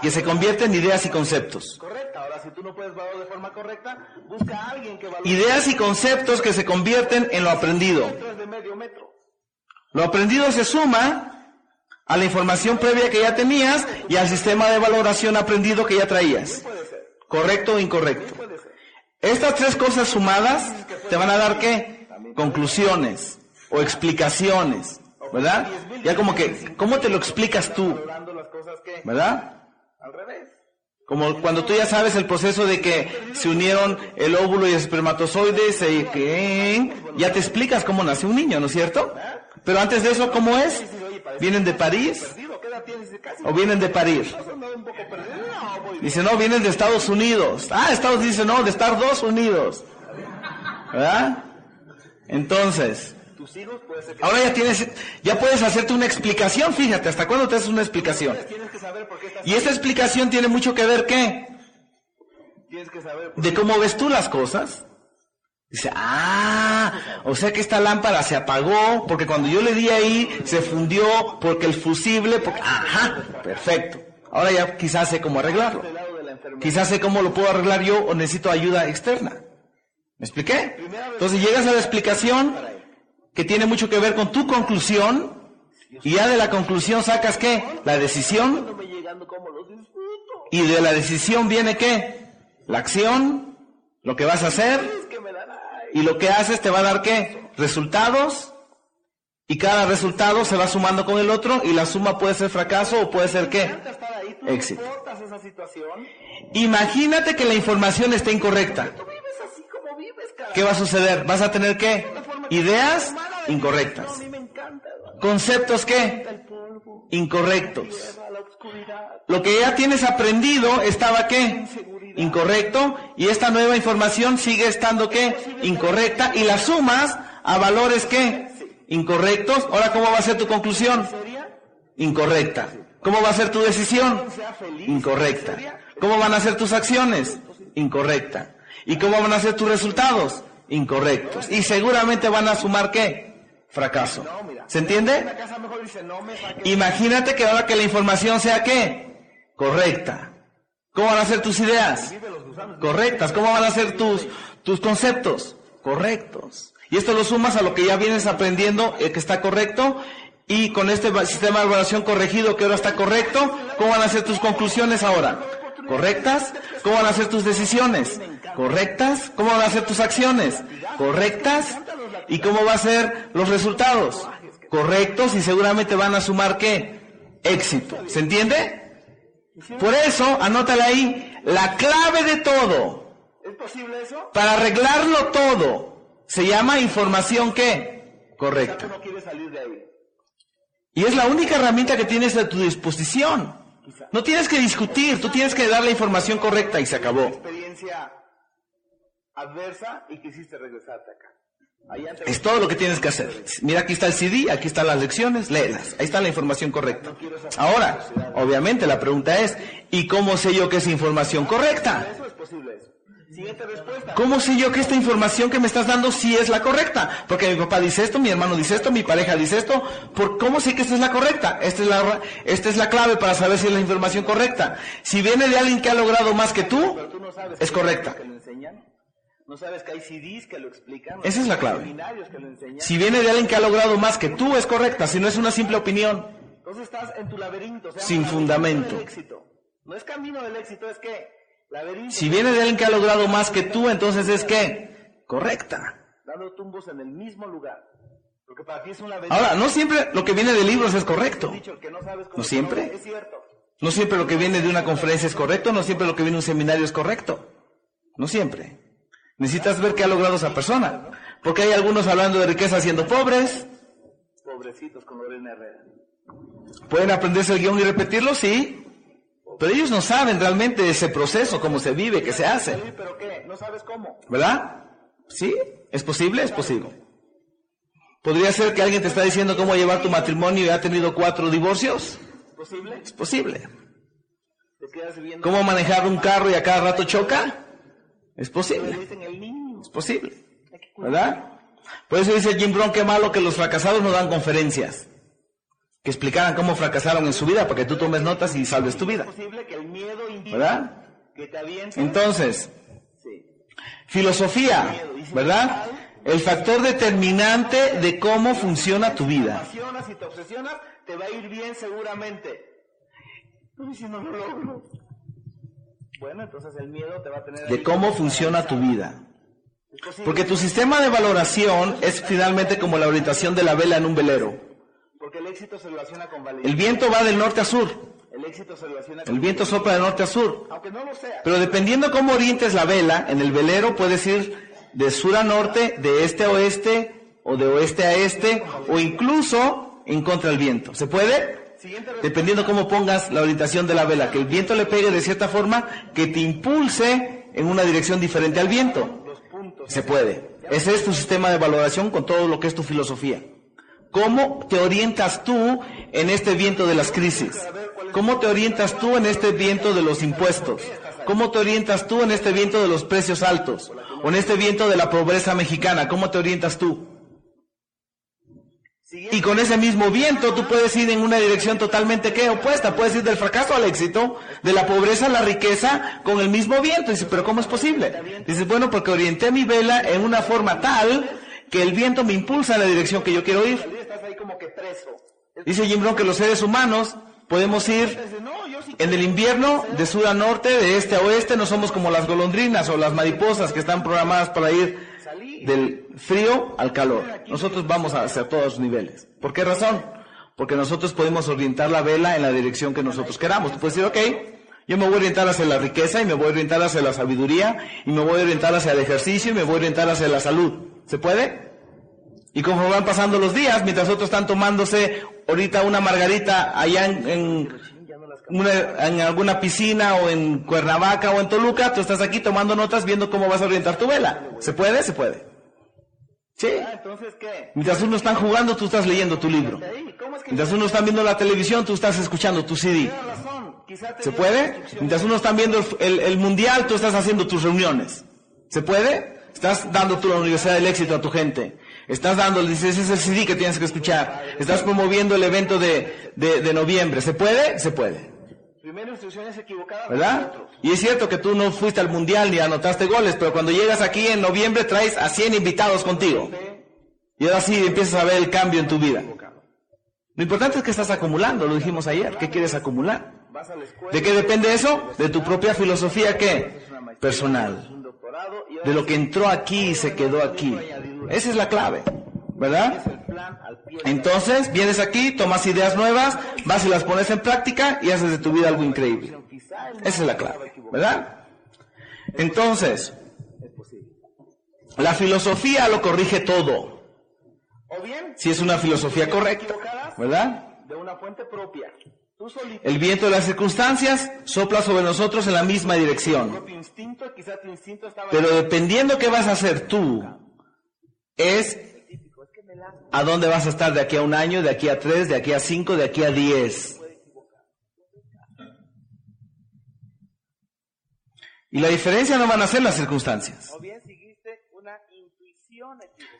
que se convierte en ideas y conceptos. correcta. Ahora, si tú no puedes valorar de forma correcta, busca a alguien que valore Ideas y conceptos que se convierten en lo aprendido. metros de medio metro. Lo aprendido se suma a la información previa que ya tenías y al sistema de valoración aprendido que ya traías. ¿Correcto o incorrecto? Estas tres cosas sumadas te van a dar qué? Conclusiones o explicaciones, ¿verdad? Ya como que, ¿cómo te lo explicas tú? ¿Verdad? al revés. Como cuando tú ya sabes el proceso de que se unieron el óvulo y el espermatozoide, se, que, ya te explicas cómo nace un niño, ¿no es cierto? Pero antes de eso, ¿cómo es? ¿Vienen de París o vienen de bien. Dice, no, vienen de Estados Unidos. Ah, Estados dice, no, de Estados Unidos. ¿Verdad? Entonces, Tus hijos puede ser que ahora ya tienes, ya puedes hacerte una explicación, fíjate, ¿hasta cuándo te haces una explicación? tienes que saber por qué estás Y esta explicación tiene mucho que ver, ¿qué? Tienes que saber por De cómo ves tú las cosas. Dice, ah, o sea que esta lámpara se apagó porque cuando yo le di ahí se fundió porque el fusible, porque, ajá, perfecto. Ahora ya quizás sé cómo arreglarlo. Quizás sé cómo lo puedo arreglar yo o necesito ayuda externa. ¿Me expliqué? Entonces llegas a la explicación que tiene mucho que ver con tu conclusión y ya de la conclusión sacas qué? La decisión y de la decisión viene qué? La acción, lo que vas a hacer y lo que haces te va a dar qué? Resultados y cada resultado se va sumando con el otro y la suma puede ser fracaso o puede ser qué? Éxito. Imagínate que la información está incorrecta. ¿Qué va a suceder? Vas a tener qué? Ideas incorrectas. Conceptos polvo, Incorrectos. Lo que ya tienes aprendido estaba qué? Incorrecto. Y esta nueva información sigue estando qué? Incorrecta. Y la sumas a valores qué? Incorrectos. Ahora, ¿cómo va a ser tu conclusión? Incorrecta. ¿Cómo va a ser tu decisión? Incorrecta. ¿Cómo van a ser tus acciones? Incorrecta. ¿Y cómo van a ser tus resultados? Incorrectos. Y seguramente van a sumar qué? Fracaso. ¿Se entiende? Imagínate que ahora que la información sea qué? Correcta. ¿Cómo van a ser tus ideas? Correctas. ¿Cómo van a ser tus, tus conceptos? Correctos. Y esto lo sumas a lo que ya vienes aprendiendo, eh, que está correcto, y con este sistema de evaluación corregido que ahora está correcto, ¿cómo van a ser tus conclusiones ahora? ¿Correctas? ¿Cómo van a ser tus decisiones? ¿Correctas? ¿Cómo van a ser tus acciones? ¿Correctas? ¿Y cómo van a ser los resultados? Correctos y seguramente van a sumar qué? Éxito. ¿Se entiende? Por eso, anótale ahí, la clave de todo, ¿Es posible eso? para arreglarlo todo, se llama información qué? Correcta. Y es la única herramienta que tienes a tu disposición. No tienes que discutir, tú tienes que dar la información correcta y se acabó. Adversa y quisiste regresarte acá. Te Es todo lo que tienes que hacer. Mira, aquí está el CD, aquí están las lecciones, léelas. Ahí está la información correcta. Ahora, obviamente la pregunta es, ¿y cómo sé yo que es información correcta? ¿Cómo sé yo que esta información que me estás dando sí es la correcta? Porque mi papá dice esto, mi hermano dice esto, mi pareja dice esto. ¿Por cómo sé que esta es la correcta? Esta es la, esta es la clave para saber si es la información correcta. Si viene de alguien que ha logrado más que tú, es correcta. libros que lo enseñan. No sabes que hay CDs que lo explican. Esa es la clave. que lo. Si viene de alguien que ha logrado más que tú, es correcta. Si no es una simple opinión. Entonces estás en tu laberinto. se llama Sin fundamento. éxito. No es camino del éxito, es que laberinto. Si viene de alguien que ha logrado más que tú, entonces es que correcta. Dando tumbos en el mismo lugar. Porque para ti es un laberinto. Ahora, no siempre lo que viene de libros es correcto. no sabes cómo ¿No se siempre? Es cierto. No siempre lo que viene de una conferencia es correcto, no siempre lo que viene de un seminario es correcto. No siempre. Necesitas ver qué ha logrado esa persona. Porque hay algunos hablando de riqueza siendo pobres. Pobrecitos con Lorena Herrera. ¿Pueden aprenderse el guion y repetirlo? Sí. Pero ellos no saben realmente ese proceso, cómo se vive, qué se hace. Pero ¿qué? ¿No sabes cómo? ¿Verdad? ¿Sí? ¿Es posible? Es posible. ¿Podría ser que alguien te está diciendo cómo llevar tu matrimonio y ha tenido cuatro divorcios? ¿Posible? Es posible. Quedas viviendo. ¿Cómo manejar un carro y a cada rato choca? Es Le posible. Es posible. ¿Verdad? Por eso dice Jim Brown que malo que los fracasados no dan conferencias. Que explicaran cómo fracasaron en su vida para que tú tomes notas y salves tu vida. Es posible que el miedo indique ¿Verdad? que te avientes. Entonces, filosofía, ¿verdad? El factor determinante de cómo funciona tu vida. y te obsesionas, te va a ir bien seguramente. Pero ¿y si no lo logro? Bueno, entonces el miedo te va a tener De cómo funciona tu vida. Porque tu sistema de valoración es finalmente como la orientación de la vela en un velero. Porque el éxito se relaciona con. El viento va del norte a sur. El éxito se relaciona con El viento sopla de norte a sur. Pero dependiendo cómo orientes la vela, en el velero puedes ir de sur a norte, de este a oeste, o de oeste a este, o incluso en contra del viento. ¿Se puede? Dependiendo cómo pongas la orientación de la vela, que el viento le pegue de cierta forma que te impulse en una dirección diferente al viento. Se puede. Ese es tu sistema de valoración con todo lo que es tu filosofía. ¿Cómo te orientas tú en este viento de las crisis? ¿Cómo te orientas tú en este viento de los impuestos? ¿Cómo te orientas tú en este viento de los precios altos? ¿O en este viento de la pobreza mexicana? ¿Cómo te orientas tú? Y con ese mismo viento tú puedes ir en una dirección totalmente ¿qué? opuesta. Puedes ir del fracaso al éxito, de la pobreza a la riqueza, con el mismo viento. Dices, pero ¿cómo es posible? Dices, bueno, porque orienté mi vela en una forma tal que el viento me impulsa en la dirección que yo quiero ir. Dice Jim Brown que los seres humanos podemos ir en el invierno de sur a norte, de este a oeste, no somos como las golondrinas o las mariposas que están programadas para ir. Del frío al calor. Nosotros vamos a hacer todos los niveles. ¿Por qué razón? Porque nosotros podemos orientar la vela en la dirección que nosotros queramos. Tú puedes decir, ok, yo me voy a orientar hacia la riqueza y me voy a orientar hacia la sabiduría y me voy a orientar hacia el ejercicio y me voy a orientar hacia la salud. ¿Se puede? Y conforme van pasando los días, mientras otros están tomándose ahorita una margarita allá en, en una- en alguna piscina o en Cuernavaca o en Toluca, tú estás aquí tomando notas viendo cómo vas a orientar tu vela. ¿Se puede? Se puede. Sí. Ah, entonces, ¿qué? Mientras uno están jugando, tú estás leyendo tu libro. Ahí, ¿Cómo es que Mientras uno están viendo la televisión, tú estás escuchando tu CD. ¿Se puede? Mientras uno están viendo el, el- el mundial, tú estás haciendo tus reuniones. ¿Se puede? Estás dando tú la Universidad del Éxito a tu gente. Estás dando, dices, ese es el CD que tienes que escuchar. Estás promoviendo el evento de, de- de noviembre. ¿Se puede? Se puede. Primera instrucción es equivocada. ¿Verdad? Y es cierto que tú no fuiste al mundial ni anotaste goles, pero cuando llegas aquí en noviembre traes a 100 invitados contigo. Y ahora sí empiezas a ver el cambio en tu vida. Lo importante es que estás acumulando, lo dijimos ayer. ¿Qué quieres acumular? ¿De qué depende eso? De tu propia filosofía, ¿qué? Personal. De lo que entró aquí y se quedó aquí. Esa es la clave, ¿verdad? Entonces, vienes aquí, tomas ideas nuevas, vas y las pones en práctica y haces de tu vida algo increíble. Esa es la clave, ¿verdad? Entonces, la filosofía lo corrige todo. Si es una filosofía correcta, ¿verdad? De una fuente propia. El viento de las circunstancias sopla sobre nosotros en la misma dirección. Pero dependiendo qué vas a hacer tú, es a dónde vas a estar de aquí a un año, de aquí a tres, de aquí a cinco, de aquí a diez. Y la diferencia no van a ser las circunstancias.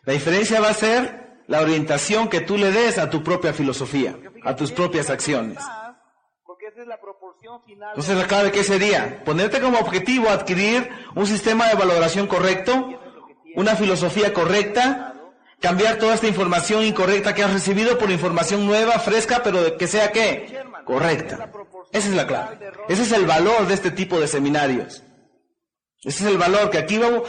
La diferencia va a ser la orientación que tú le des a tu propia filosofía, a tus propias acciones. Entonces la clave que sería ponerte como objetivo adquirir un sistema de valoración correcto, una filosofía correcta, cambiar toda esta información incorrecta que has recibido por información nueva, fresca, pero que sea qué? Correcta. Esa es la clave. Ese es el valor de este tipo de seminarios. Ese es el valor que aquí vamos,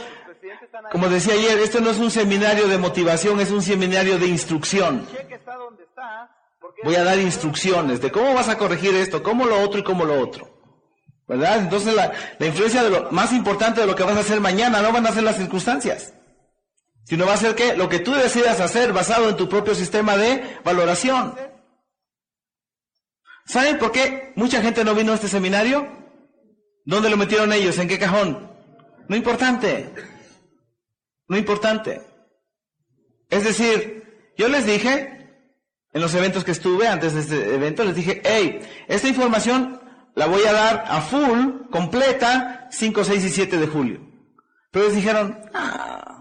como decía ayer, esto no es un seminario de motivación, es un seminario de instrucción. Voy a dar instrucciones de cómo vas a corregir esto, cómo lo otro y cómo lo otro. ¿Verdad? Entonces la, influencia de lo más importante de lo que vas a hacer mañana no van a ser las circunstancias, sino va a ser que lo que tú decidas hacer basado en tu propio sistema de valoración. ¿Saben por qué mucha gente no vino a este seminario? ¿Dónde lo metieron ellos? ¿En qué cajón? No importante. No importante. Es decir, yo les dije, en los eventos que estuve antes de este evento, les dije, hey, esta información la voy a dar a full, completa, 5, 6 y 7 de julio. Pero ellos dijeron, ah,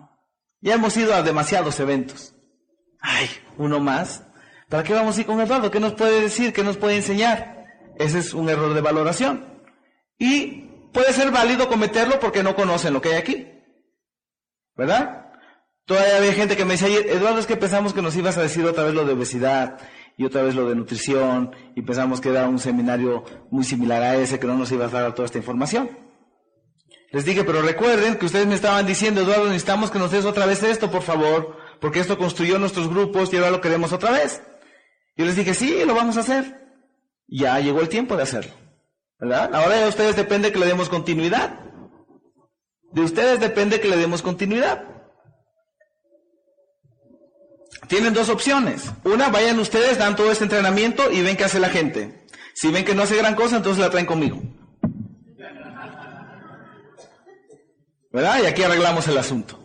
ya hemos ido a demasiados eventos. Ay, uno más. ¿Para qué vamos a ir con Eduardo? ¿Qué nos puede decir? ¿Qué nos puede enseñar? Ese es un error de valoración. Y puede ser válido cometerlo porque no conocen lo que hay aquí. ¿Verdad? Todavía había gente que me decía, Eduardo, es que pensamos que nos ibas a decir otra vez lo de obesidad y otra vez lo de nutrición y pensamos que era un seminario muy similar a ese, que no nos ibas a dar toda esta información. Les dije, pero recuerden que ustedes me estaban diciendo, Eduardo, necesitamos que nos des otra vez esto, por favor, porque esto construyó nuestros grupos y ahora lo queremos otra vez. Yo les dije, sí, lo vamos a hacer. Ya llegó el tiempo de hacerlo. ¿Verdad? Ahora de ustedes depende que le demos continuidad. De ustedes depende que le demos continuidad. Tienen dos opciones. Una, vayan ustedes, dan todo este entrenamiento y ven qué hace la gente. Si ven que no hace gran cosa, entonces la traen conmigo. ¿Verdad? Y aquí arreglamos el asunto.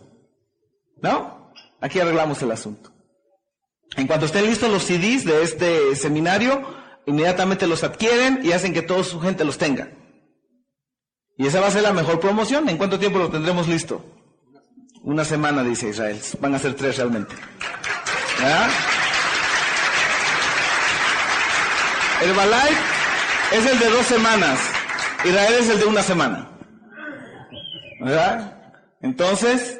¿No? Aquí arreglamos el asunto. En cuanto estén listos los CDs de este seminario, inmediatamente los adquieren y hacen que toda su gente los tenga. Y esa va a ser la mejor promoción. ¿En cuánto tiempo lo tendremos listo? Una semana, dice Israel. Van a ser tres realmente. ¿Verdad? Herbalife es el de dos semanas. Israel es el de una semana. ¿Verdad? Entonces,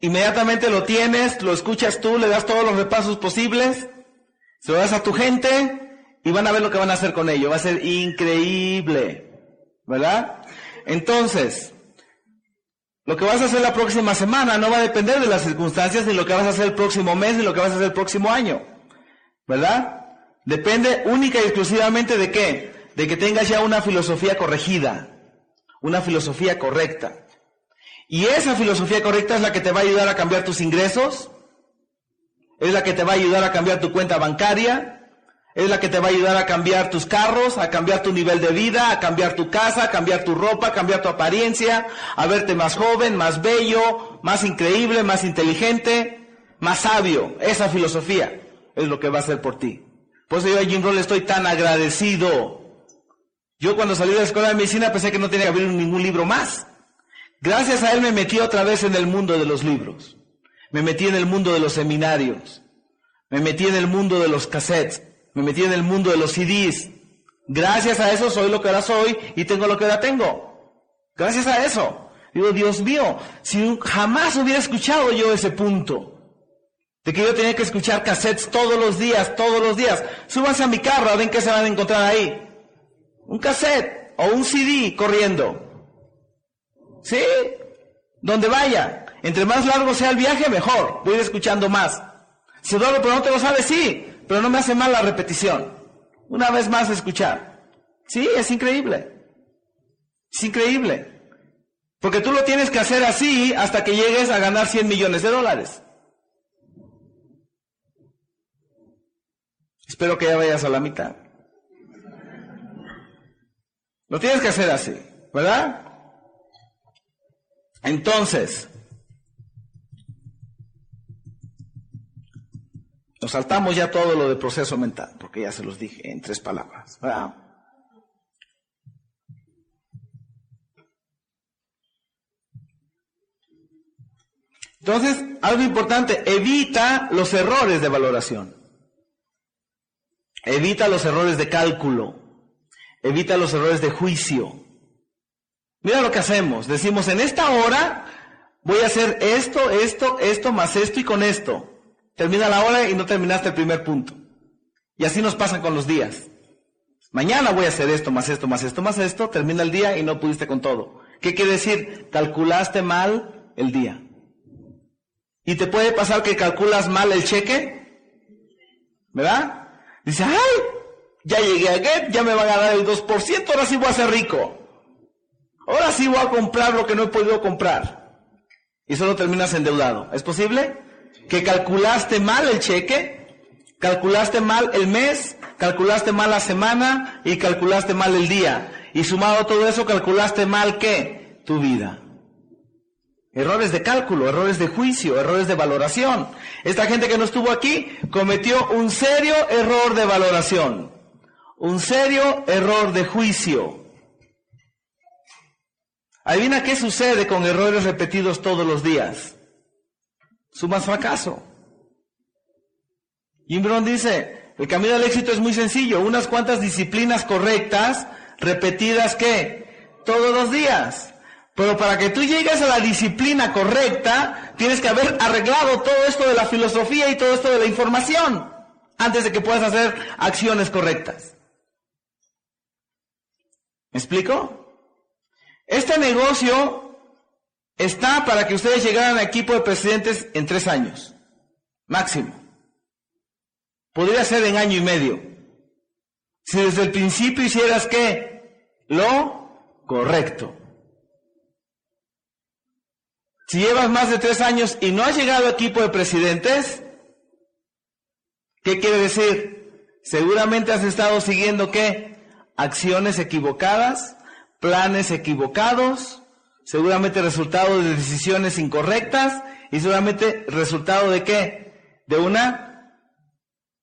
inmediatamente lo tienes, lo escuchas tú, le das todos los repasos posibles, se lo das a tu gente y van a ver lo que van a hacer con ello. Va a ser increíble. ¿Verdad? Entonces, lo que vas a hacer la próxima semana no va a depender de las circunstancias ni lo que vas a hacer el próximo mes ni lo que vas a hacer el próximo año. ¿Verdad? Depende única y exclusivamente de qué? De que tengas ya una filosofía corregida, una filosofía correcta. Y esa filosofía correcta es la que te va a ayudar a cambiar tus ingresos, es la que te va a ayudar a cambiar tu cuenta bancaria, es la que te va a ayudar a cambiar tus carros, a cambiar tu nivel de vida, a cambiar tu casa, a cambiar tu ropa, a cambiar tu apariencia, a verte más joven, más bello, más increíble, más inteligente, más sabio. Esa filosofía es lo que va a hacer por ti. Por eso yo a Jim Roll estoy tan agradecido. Yo cuando salí de la escuela de medicina pensé que no tenía que abrir ningún libro más. Gracias a él me metí otra vez en el mundo de los libros. Me metí en el mundo de los seminarios. Me metí en el mundo de los cassettes me metí en el mundo de los CDs. Gracias a eso soy lo que ahora soy y tengo lo que ahora tengo. Gracias a eso. Digo, Dios mío, si jamás hubiera escuchado yo ese punto, De que yo tenía que escuchar cassettes todos los días, todos los días. Súbanse a mi carro, a ver qué se van a encontrar ahí. Un cassette o un CD corriendo. ¿Sí? Donde vaya. Entre más largo sea el viaje, mejor. Voy a ir escuchando más. Si duermo pero no te lo sabes, sí. Pero no me hace mal la repetición. Una vez más escuchar. Sí, es increíble. Es increíble. Porque tú lo tienes que hacer así hasta que llegues a ganar 100 millones de dólares. Espero que ya vayas a la mitad. Lo tienes que hacer así, ¿verdad? Entonces, nos saltamos ya todo lo de proceso mental, porque ya se los dije en tres palabras. Entonces, algo importante, evita los errores de valoración. Evita los errores de cálculo. Evita los errores de juicio. Mira lo que hacemos. Decimos, en esta hora voy a hacer esto, esto, esto, más esto y con esto. Termina la hora y no terminaste el primer punto. Y así nos pasan con los días. Mañana voy a hacer esto, más esto, más esto, más esto. Termina el día y no pudiste con todo. ¿Qué quiere decir? Calculaste mal el día. ¿Y te puede pasar que calculas mal el cheque? ¿Verdad? Dice, ay, ya llegué a Get, ya me van a dar el 2%, ahora sí voy a ser rico. Ahora sí voy a comprar lo que no he podido comprar. Y solo terminas endeudado. ¿Es posible? Que calculaste mal el cheque, calculaste mal el mes, calculaste mal la semana y calculaste mal el día. Y sumado a todo eso, calculaste mal qué? Tu vida. Errores de cálculo, errores de juicio, errores de valoración. Esta gente que no estuvo aquí cometió un serio error de valoración, un serio error de juicio. Adivina qué sucede con errores repetidos todos los días. Sumas fracaso. Jim Brown dice, el camino al éxito es muy sencillo, unas cuantas disciplinas correctas, repetidas que todos los días. Pero para que tú llegues a la disciplina correcta, tienes que haber arreglado todo esto de la filosofía y todo esto de la información antes de que puedas hacer acciones correctas. ¿Me explico? Este negocio está para que ustedes llegaran a equipo de presidentes en tres años, máximo. Podría ser en año y medio. Si desde el principio hicieras qué? Lo correcto. Si llevas más de tres años y no has llegado a equipo de presidentes, ¿qué quiere decir? Seguramente has estado siguiendo qué? Acciones equivocadas, planes equivocados, seguramente resultado de decisiones incorrectas y seguramente resultado de qué? De una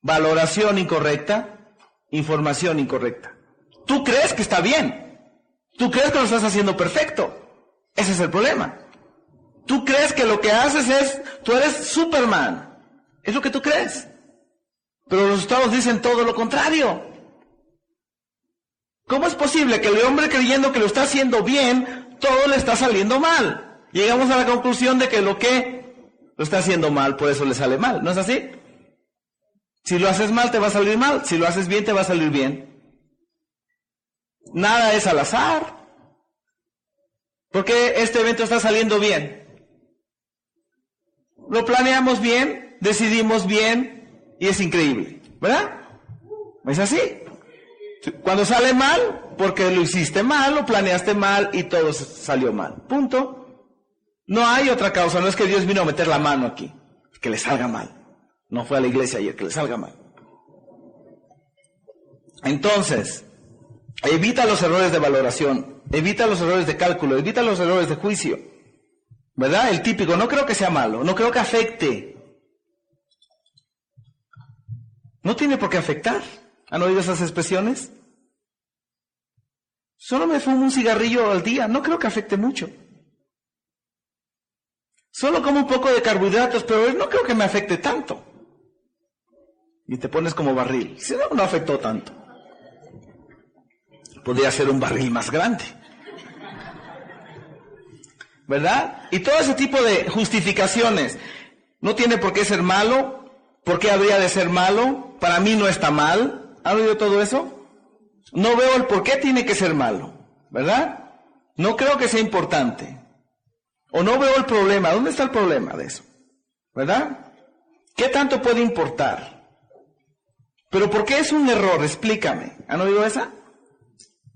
valoración incorrecta, información incorrecta. Tú crees que está bien, tú crees que lo estás haciendo perfecto. Ese es el problema. Tú crees que lo que haces es, tú eres Superman. Es lo que tú crees. Pero los resultados dicen todo lo contrario. ¿Cómo es posible que el hombre creyendo que lo está haciendo bien, todo le está saliendo mal? Llegamos a la conclusión de que lo que lo está haciendo mal, por eso le sale mal. ¿No es así? Si lo haces mal, te va a salir mal. Si lo haces bien, te va a salir bien. Nada es al azar. Porque este evento está saliendo bien lo planeamos bien, decidimos bien y es increíble, ¿verdad? ¿Es así? Cuando sale mal, porque lo hiciste mal, lo planeaste mal y todo salió mal. Punto. No hay otra causa, no es que Dios vino a meter la mano aquí, que le salga mal. No fue a la iglesia ayer, que le salga mal. Entonces, evita los errores de valoración, evita los errores de cálculo, evita los errores de juicio. ¿Verdad? El típico, no creo que sea malo, no creo que afecte. No tiene por qué afectar. ¿Han oído esas expresiones? Solo me fumo un cigarrillo al día, no creo que afecte mucho. Solo como un poco de carbohidratos, pero no creo que me afecte tanto. Y te pones como barril. Si no, no afectó tanto. Podría ser un barril más grande. ¿verdad? Y todo ese tipo de justificaciones. No tiene por qué ser malo. ¿Por qué habría de ser malo? Para mí no está mal. ¿Han oído todo eso? No veo el por qué tiene que ser malo, ¿verdad? No creo que sea importante. O no veo el problema. ¿Dónde está el problema de eso? ¿Verdad? ¿Qué tanto puede importar? Pero ¿por qué es un error? Explícame. ¿Han oído esa?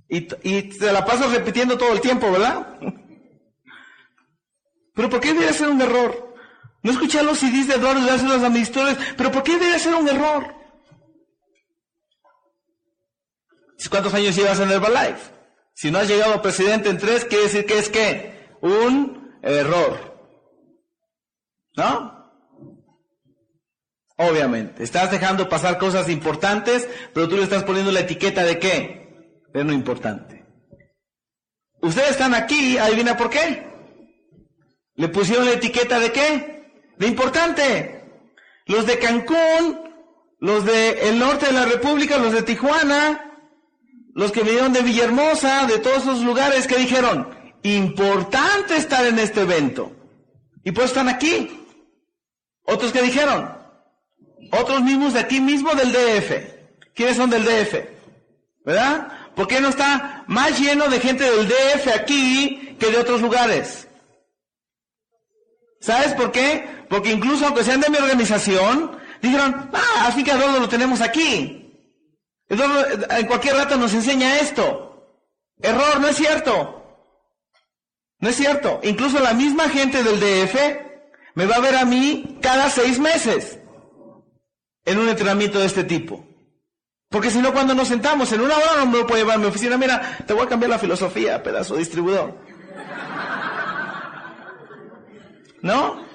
Y, y te la paso repitiendo todo el tiempo, ¿verdad? *laughs* Pero ¿por qué debería ser un error? No escuché los CDs de Eduardo y los administradores, pero ¿por qué debería ser un error? ¿Cuántos años llevas en Herbalife? Si no has llegado presidente en tres, quiere decir que es que un error. ¿No? Obviamente. Estás dejando pasar cosas importantes, pero tú le estás poniendo la etiqueta de qué? De no importante. Ustedes están aquí, adivina por qué. Le pusieron la etiqueta de qué? De importante. Los de Cancún, los de norte de la República, los de Tijuana, los que vinieron de Villahermosa, de todos esos lugares que dijeron, importante estar en este evento. Y pues están aquí. Otros que dijeron, otros mismos de aquí mismo del DF. ¿Quiénes son del DF? ¿Verdad? ¿Por qué no está más lleno de gente del DF aquí que de otros lugares? ¿Sabes por qué? Porque incluso aunque sean de mi organización, dijeron, ah, así que Eduardo lo tenemos aquí. Eduardo en cualquier rato nos enseña esto. Error, no es cierto. No es cierto. Incluso la misma gente del DF me va a ver a mí cada seis meses en un entrenamiento de este tipo. Porque si no, cuando nos sentamos en una hora no me lo puede llevar a mi oficina, mira, te voy a cambiar la filosofía, pedazo distribuidor. ¿No?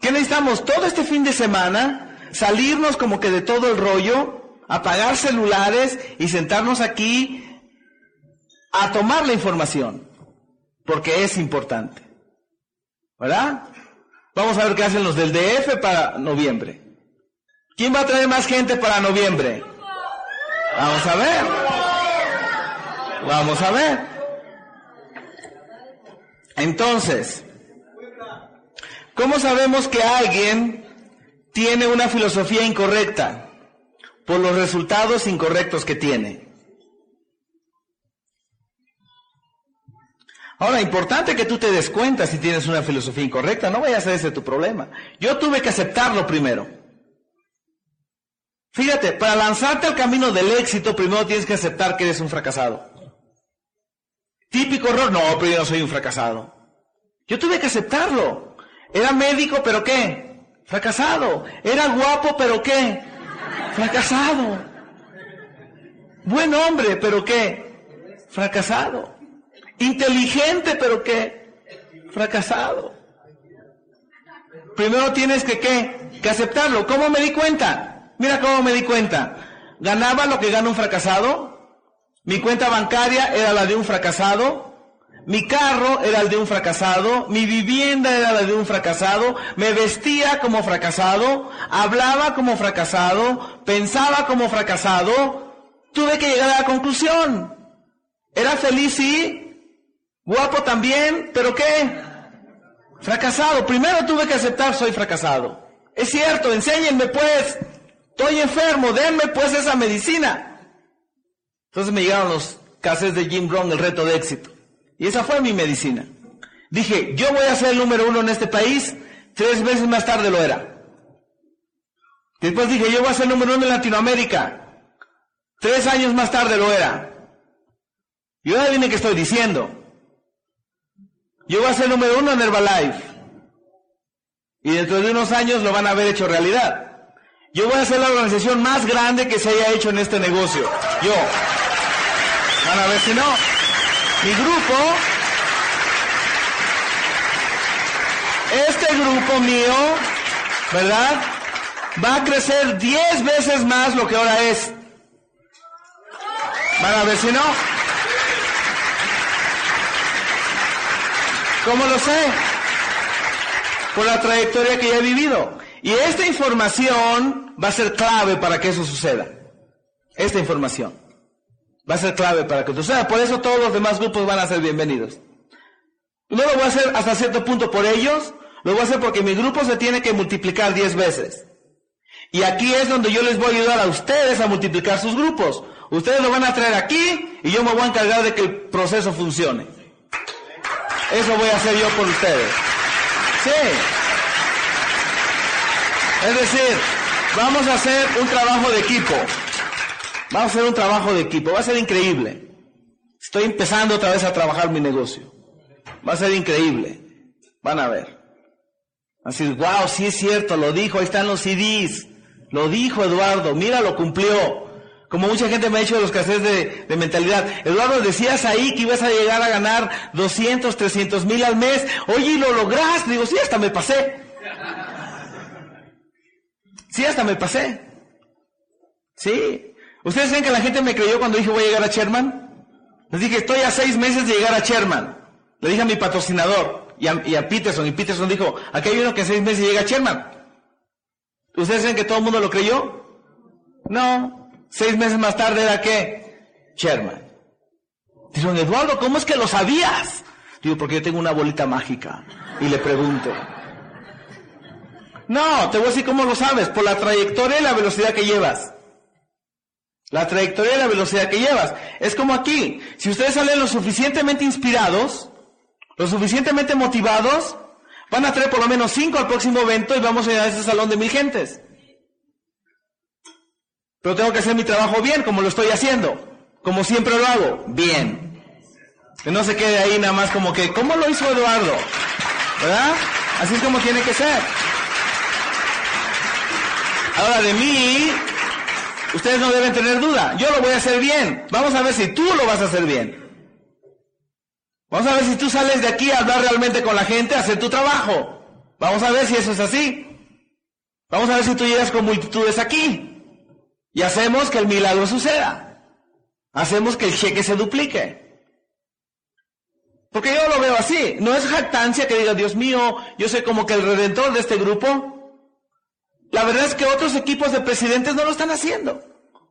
¿Qué necesitamos? Todo este fin de semana, salirnos como que de todo el rollo, apagar celulares y sentarnos aquí a tomar la información. Porque es importante. ¿Verdad? Vamos a ver qué hacen los del DF para noviembre. ¿Quién va a traer más gente para noviembre? Vamos a ver. Vamos a ver. Entonces, ¿cómo sabemos que alguien tiene una filosofía incorrecta? Por los resultados incorrectos que tiene. Ahora, importante que tú te des cuenta si tienes una filosofía incorrecta, no vaya a ese tu problema. Yo tuve que aceptarlo primero. Fíjate, para lanzarte al camino del éxito, primero tienes que aceptar que eres un fracasado. Típico error, no, pero yo no soy un fracasado. Yo tuve que aceptarlo. Era médico, pero ¿qué? Fracasado. Era guapo, pero ¿qué? Fracasado. Buen hombre, pero ¿qué? Fracasado. Inteligente, pero ¿qué? Fracasado. Primero tienes que ¿qué? Que aceptarlo. ¿Cómo me di cuenta? Mira cómo me di cuenta. Ganaba lo que gana un fracasado. Mi cuenta bancaria era la de un fracasado. Mi carro era el de un fracasado. Mi vivienda era la de un fracasado. Me vestía como fracasado. Hablaba como fracasado. Pensaba como fracasado. Tuve que llegar a la conclusión. Era feliz, sí. Guapo también. ¿Pero qué? Fracasado. Primero tuve que aceptar soy fracasado. Es cierto, enséñenme pues. Estoy enfermo, denme pues esa medicina. Entonces me llegaron los cases de Jim Brown, el reto de éxito. Y esa fue mi medicina. Dije, yo voy a ser el número uno en este país, tres veces más tarde lo era. Después dije, yo voy a ser el número uno en Latinoamérica, tres años más tarde lo era. Y ahora viene que estoy diciendo. Yo voy a ser el número uno en Herbalife. Y dentro de unos años lo van a haber hecho realidad. Yo voy a ser la organización más grande que se haya hecho en este negocio. Yo. Van a ver si no. Mi grupo, este grupo mío, ¿verdad? Va a crecer 10 veces más lo que ahora es. Van a ver si no. ¿Cómo lo sé? Por la trayectoria que ya he vivido. Y esta información va a ser clave para que eso suceda. Esta información va a ser clave para que suceda. Por eso todos los demás grupos van a ser bienvenidos. No lo voy a hacer hasta cierto punto por ellos, Lo voy a hacer porque mi grupo se tiene que multiplicar 10 veces. Y aquí es donde yo les voy a ayudar a ustedes a multiplicar sus grupos. Ustedes lo van a traer aquí y yo me voy a encargar de que el proceso funcione. Eso voy a hacer yo por ustedes. Sí. Es decir, vamos a hacer un trabajo de equipo. Vamos a hacer un trabajo de equipo. Va a ser increíble. Estoy empezando otra vez a trabajar mi negocio. Va a ser increíble. Van a ver. Así, wow, sí es cierto, lo dijo, ahí están los CDs. Lo dijo Eduardo, mira, lo cumplió. Como mucha gente me ha dicho de los escasez de, de, mentalidad. Eduardo, decías ahí que ibas a llegar a ganar 200, 300 mil al mes. Oye, y lo lograste. Digo, sí, hasta me pasé. Sí, hasta me pasé. Sí. ¿Ustedes creen que la gente me creyó cuando dije voy a llegar a Sherman? Les dije, estoy a seis meses de llegar a Sherman. Le dije a mi patrocinador y a, y a Peterson. Y Peterson dijo, aquí hay uno que en seis meses llega a Sherman. ¿Ustedes creen que todo el mundo lo creyó? No. Seis meses más tarde era qué? Sherman. Dijeron, Eduardo, ¿cómo es que lo sabías? Digo, porque yo tengo una bolita mágica. Y le pregunto. No, te voy a decir cómo lo sabes. Por la trayectoria y la velocidad que llevas. La trayectoria y la velocidad que llevas. Es como aquí. Si ustedes salen lo suficientemente inspirados, lo suficientemente motivados, van a traer por lo menos cinco al próximo evento y vamos a llenar ese salón de mil gentes. Pero tengo que hacer mi trabajo bien, como lo estoy haciendo. Como siempre lo hago, bien. Que no se quede ahí nada más como que, ¿cómo lo hizo Eduardo? ¿Verdad? Así es como tiene que ser. Ahora de mí, ustedes no deben tener duda. Yo lo voy a hacer bien. Vamos a ver si tú lo vas a hacer bien. Vamos a ver si tú sales de aquí a hablar realmente con la gente, a hacer tu trabajo. Vamos a ver si eso es así. Vamos a ver si tú llegas con multitudes aquí. Y hacemos que el milagro suceda. Hacemos que el cheque se duplique. Porque yo lo veo así. No es jactancia que diga, Dios mío, yo soy como que el redentor de este grupo. La verdad es que otros equipos de presidentes no lo están haciendo.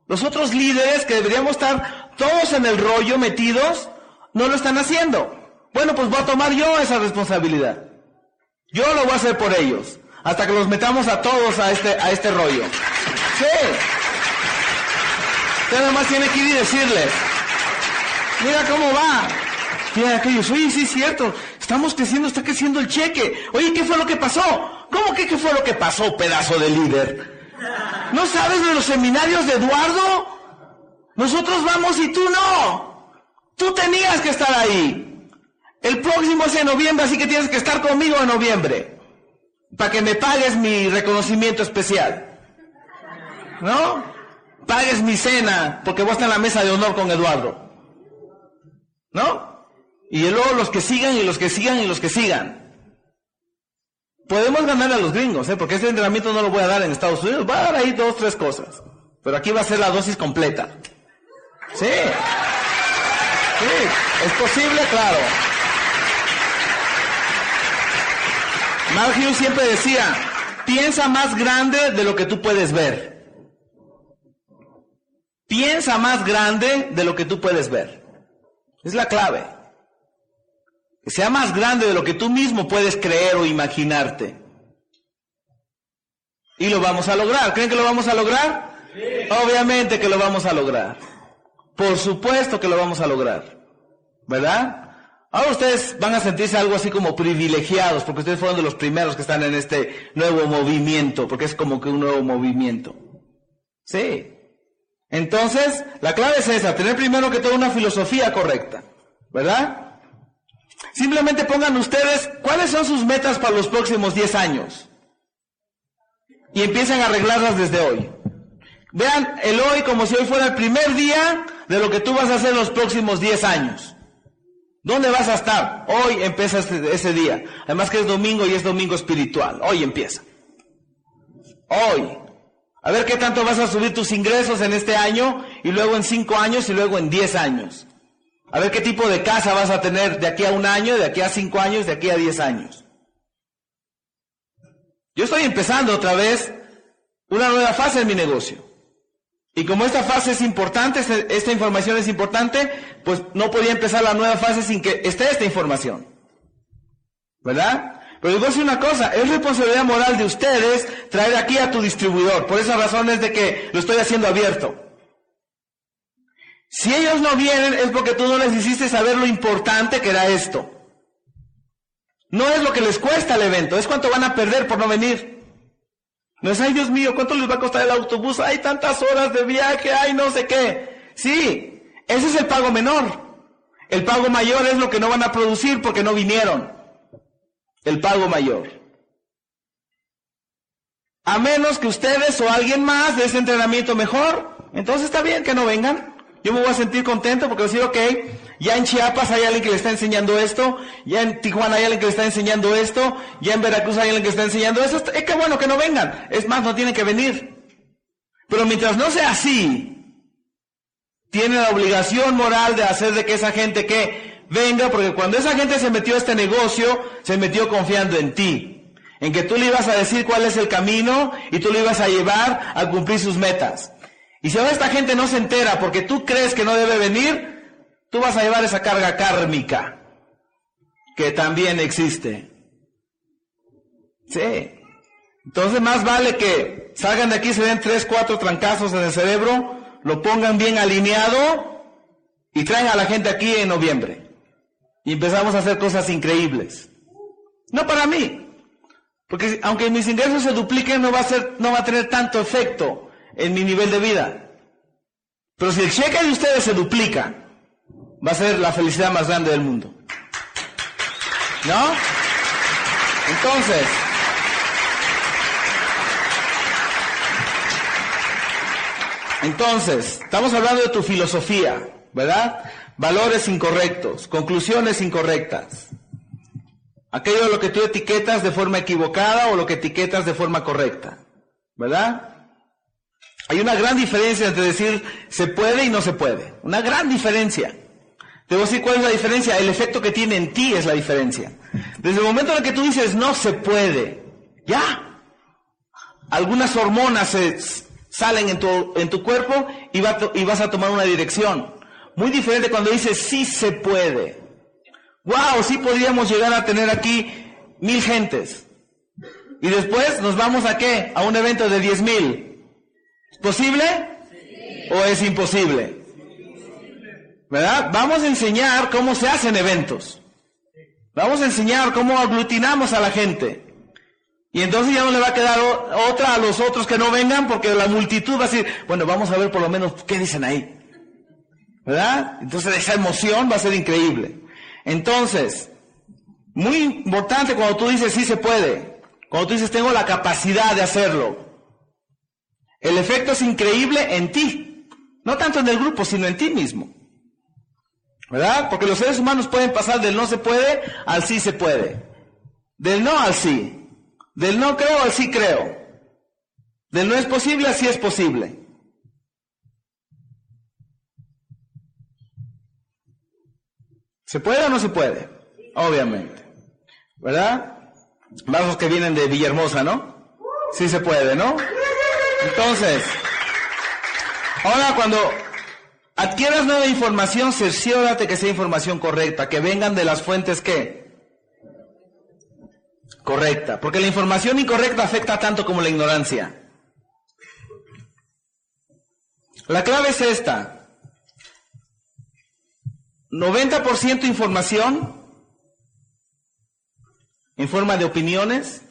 Los otros líderes que deberíamos estar todos en el rollo metidos, no lo están haciendo. Bueno, pues voy a tomar yo esa responsabilidad. Yo lo voy a hacer por ellos. Hasta que los metamos a todos a este, a este rollo. Sí. Usted nada más tiene que ir y decirles, mira cómo va. Mira aquellos, oye, sí es cierto, estamos creciendo, está creciendo el cheque. Oye, ¿qué fue lo que pasó? ¿Cómo que qué fue lo que pasó, pedazo de líder? ¿No sabes de los seminarios de Eduardo? Nosotros vamos y tú no. Tú tenías que estar ahí. El próximo es en noviembre, así que tienes que estar conmigo en noviembre. Para que me pagues mi reconocimiento especial. ¿No? Pagues mi cena, porque voy a estar en la mesa de honor con Eduardo. ¿No? Y luego los que sigan y los que sigan y los que sigan. Podemos ganar a los gringos, ¿eh? porque este entrenamiento no lo voy a dar en Estados Unidos. Va a dar ahí dos, tres cosas. Pero aquí va a ser la dosis completa. Sí. Sí. Es posible, claro. Mark Hughes siempre decía, piensa más grande de lo que tú puedes ver. Piensa más grande de lo que tú puedes ver. Es la clave. Sea más grande de lo que tú mismo puedes creer o imaginarte. Y lo vamos a lograr. ¿Creen que lo vamos a lograr? Obviamente que lo vamos a lograr. Por supuesto que lo vamos a lograr. ¿Verdad? Ahora ustedes van a sentirse algo así como privilegiados, porque ustedes fueron de los primeros que están en este nuevo movimiento, porque es como que un nuevo movimiento. Sí. Entonces, la clave es esa, tener primero que todo una filosofía correcta, ¿verdad? Simplemente pongan ustedes cuáles son sus metas para los próximos 10 años. Y empiecen a arreglarlas desde hoy. Vean el hoy como si hoy fuera el primer día de lo que tú vas a hacer los próximos 10 años. ¿Dónde vas a estar? Hoy empieza ese, ese día. Además que es domingo y es domingo espiritual. Hoy empieza. Hoy. A ver qué tanto vas a subir tus ingresos en este año y luego en cinco años y luego en diez años. A ver qué tipo de casa vas a tener de aquí a un año, de aquí a cinco años, de aquí a diez años. Yo estoy empezando otra vez una nueva fase en mi negocio. Y como esta fase es importante, este, esta información es importante, pues no podía empezar la nueva fase sin que esté esta información. ¿Verdad? Pero digo una cosa, es responsabilidad moral de ustedes traer aquí a tu distribuidor. Por esa razón es de que lo estoy haciendo abierto. Si ellos no vienen es porque tú no les hiciste saber lo importante que era esto. No es lo que les cuesta el evento, es cuánto van a perder por no venir. No es, ay Dios mío, ¿cuánto les va a costar el autobús? Hay tantas horas de viaje, hay no sé qué. Sí, ese es el pago menor. El pago mayor es lo que no van a producir porque no vinieron. El pago mayor. A menos que ustedes o alguien más de ese entrenamiento mejor, entonces está bien que no vengan. Yo me voy a sentir contento porque voy a decir, ok, ya en Chiapas hay alguien que le está enseñando esto, ya en Tijuana hay alguien que le está enseñando esto, ya en Veracruz hay alguien que está enseñando eso. Es que bueno que no vengan. Es más, no tienen que venir. Pero mientras no sea así, tiene la obligación moral de hacer de que esa gente que venga, porque cuando esa gente se metió a este negocio, se metió confiando en ti, en que tú le ibas a decir cuál es el camino y tú le ibas a llevar a cumplir sus metas. Y si ahora esta gente no se entera porque tú crees que no debe venir, tú vas a llevar esa carga kármica, que también existe. Sí. Entonces más vale que salgan de aquí, se den tres, cuatro trancazos en el cerebro, lo pongan bien alineado y traen a la gente aquí en noviembre. Y empezamos a hacer cosas increíbles. No para mí, porque aunque mis ingresos se dupliquen no va a ser, no va a tener tanto efecto en mi nivel de vida. Pero si el cheque de ustedes se duplica, va a ser la felicidad más grande del mundo. ¿No? Entonces, Entonces, estamos hablando de tu filosofía, ¿verdad? Valores incorrectos, conclusiones incorrectas. Aquello lo que tú etiquetas de forma equivocada o lo que etiquetas de forma correcta, ¿verdad? Hay una gran diferencia entre decir se puede y no se puede. Una gran diferencia. A decir cuál es la diferencia. El efecto que tiene en ti es la diferencia. Desde el momento en el que tú dices no se puede, ya. Algunas hormonas se, salen en tu, en tu cuerpo y, y vas a tomar una dirección. Muy diferente cuando dices sí se puede. Wow, sí podríamos llegar a tener aquí mil gentes. Y después nos vamos a qué? A un evento de diez mil. ¿Es posible? ¿O es imposible? ¿Verdad? Vamos a enseñar cómo se hacen eventos. Vamos a enseñar cómo aglutinamos a la gente. Y entonces ya no le va a quedar otra a los otros que no vengan porque la multitud va a decir, bueno, vamos a ver por lo menos qué dicen ahí. ¿Verdad? Entonces esa emoción va a ser increíble. Entonces, muy importante cuando tú dices sí se puede, cuando tú dices tengo la capacidad de hacerlo. El efecto es increíble en ti, no tanto en el grupo, sino en ti mismo. ¿Verdad? Porque los seres humanos pueden pasar del no se puede al sí se puede. Del no al sí. Del no creo al sí creo. Del no es posible al sí es posible. ¿Se puede o no se puede? Obviamente. ¿Verdad? Vasos que vienen de Villahermosa, ¿no? Sí se puede, ¿no? Entonces, ahora cuando adquieras nueva información, cerciórate que sea información correcta, que vengan de las fuentes que correcta, porque la información incorrecta afecta tanto como la ignorancia. La clave es esta. 90% información en forma de opiniones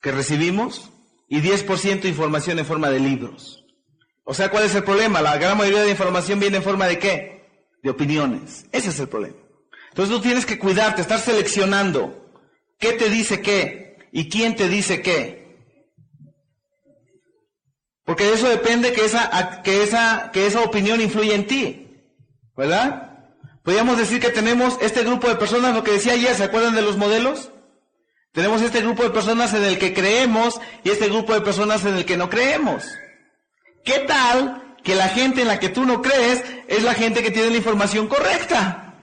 que recibimos y 10% información en forma de libros. O sea, ¿cuál es el problema? La gran mayoría de información viene en forma de qué? De opiniones. Ese es el problema. Entonces tú tienes que cuidarte, estar seleccionando qué te dice qué y quién te dice qué. Porque de eso depende que esa, que esa, que esa opinión influye en ti. ¿Verdad? Podríamos decir que tenemos este grupo de personas, lo que decía ayer, ¿se acuerdan de los modelos? Tenemos este grupo de personas en el que creemos y este grupo de personas en el que no creemos. ¿Qué tal que la gente en la que tú no crees es la gente que tiene la información correcta?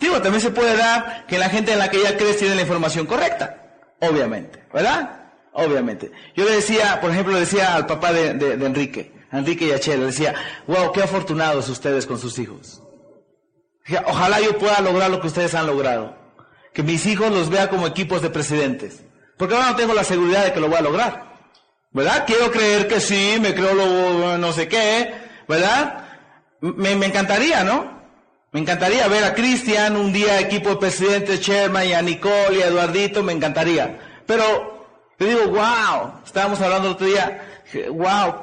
Digo, también se puede dar que la gente en la que ya crees tiene la información correcta. Obviamente, ¿verdad? Obviamente. Yo le decía, por ejemplo, le decía al papá de, Enrique, Enrique y a Chelo, le decía, wow, qué afortunados ustedes con sus hijos. Ojalá yo pueda lograr lo que ustedes han logrado. Que mis hijos los vea como equipos de presidentes. Porque ahora no tengo la seguridad de que lo voy a lograr. ¿Verdad? Quiero creer que sí, me creo lo no sé qué, ¿verdad? Me, me encantaría, ¿no? Me encantaría ver a Cristian un día equipo de presidentes, Sherman y a Nicole y a Eduardito, me encantaría. Pero yo digo, wow, estábamos hablando el otro día, wow,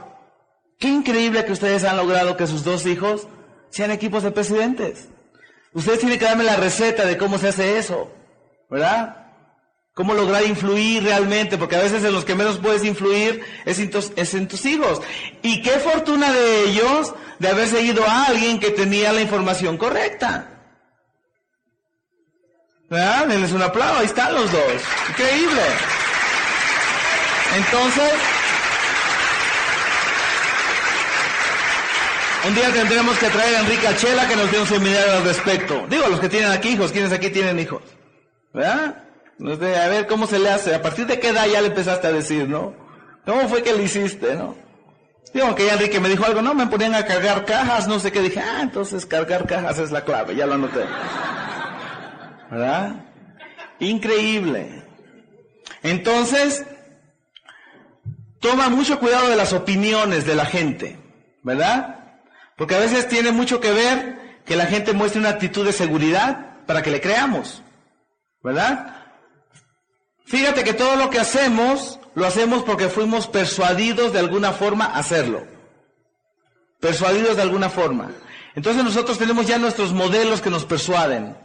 qué increíble que ustedes han logrado que sus dos hijos sean equipos de presidentes. Ustedes tienen que darme la receta de cómo se hace eso, ¿verdad? Cómo lograr influir realmente, porque a veces en los que menos puedes influir es en, tus, hijos. Y qué fortuna de ellos de haber seguido a alguien que tenía la información correcta. ¿Verdad? Denles un aplauso, ahí están los dos. Increíble. Entonces, un día tendremos que traer a Enrique Achela que nos dé un seminario al respecto. Digo, los que tienen aquí hijos, ¿quiénes aquí tienen hijos? ¿Verdad? A ver cómo se le hace. ¿A partir de qué edad ya le empezaste a decir, no? ¿Cómo fue que le hiciste, no? Digo, que ya Enrique me dijo algo, no, me ponían a cargar cajas, no sé qué. Dije, ah, entonces cargar cajas es la clave, ya lo anoté. ¿Verdad? Increíble. Entonces, toma mucho cuidado de las opiniones de la gente, ¿verdad? Porque a veces tiene mucho que ver que la gente muestre una actitud de seguridad para que le creamos, ¿verdad? Fíjate que todo lo que hacemos, lo hacemos porque fuimos persuadidos de alguna forma a hacerlo. Persuadidos de alguna forma. Entonces nosotros tenemos ya nuestros modelos que nos persuaden.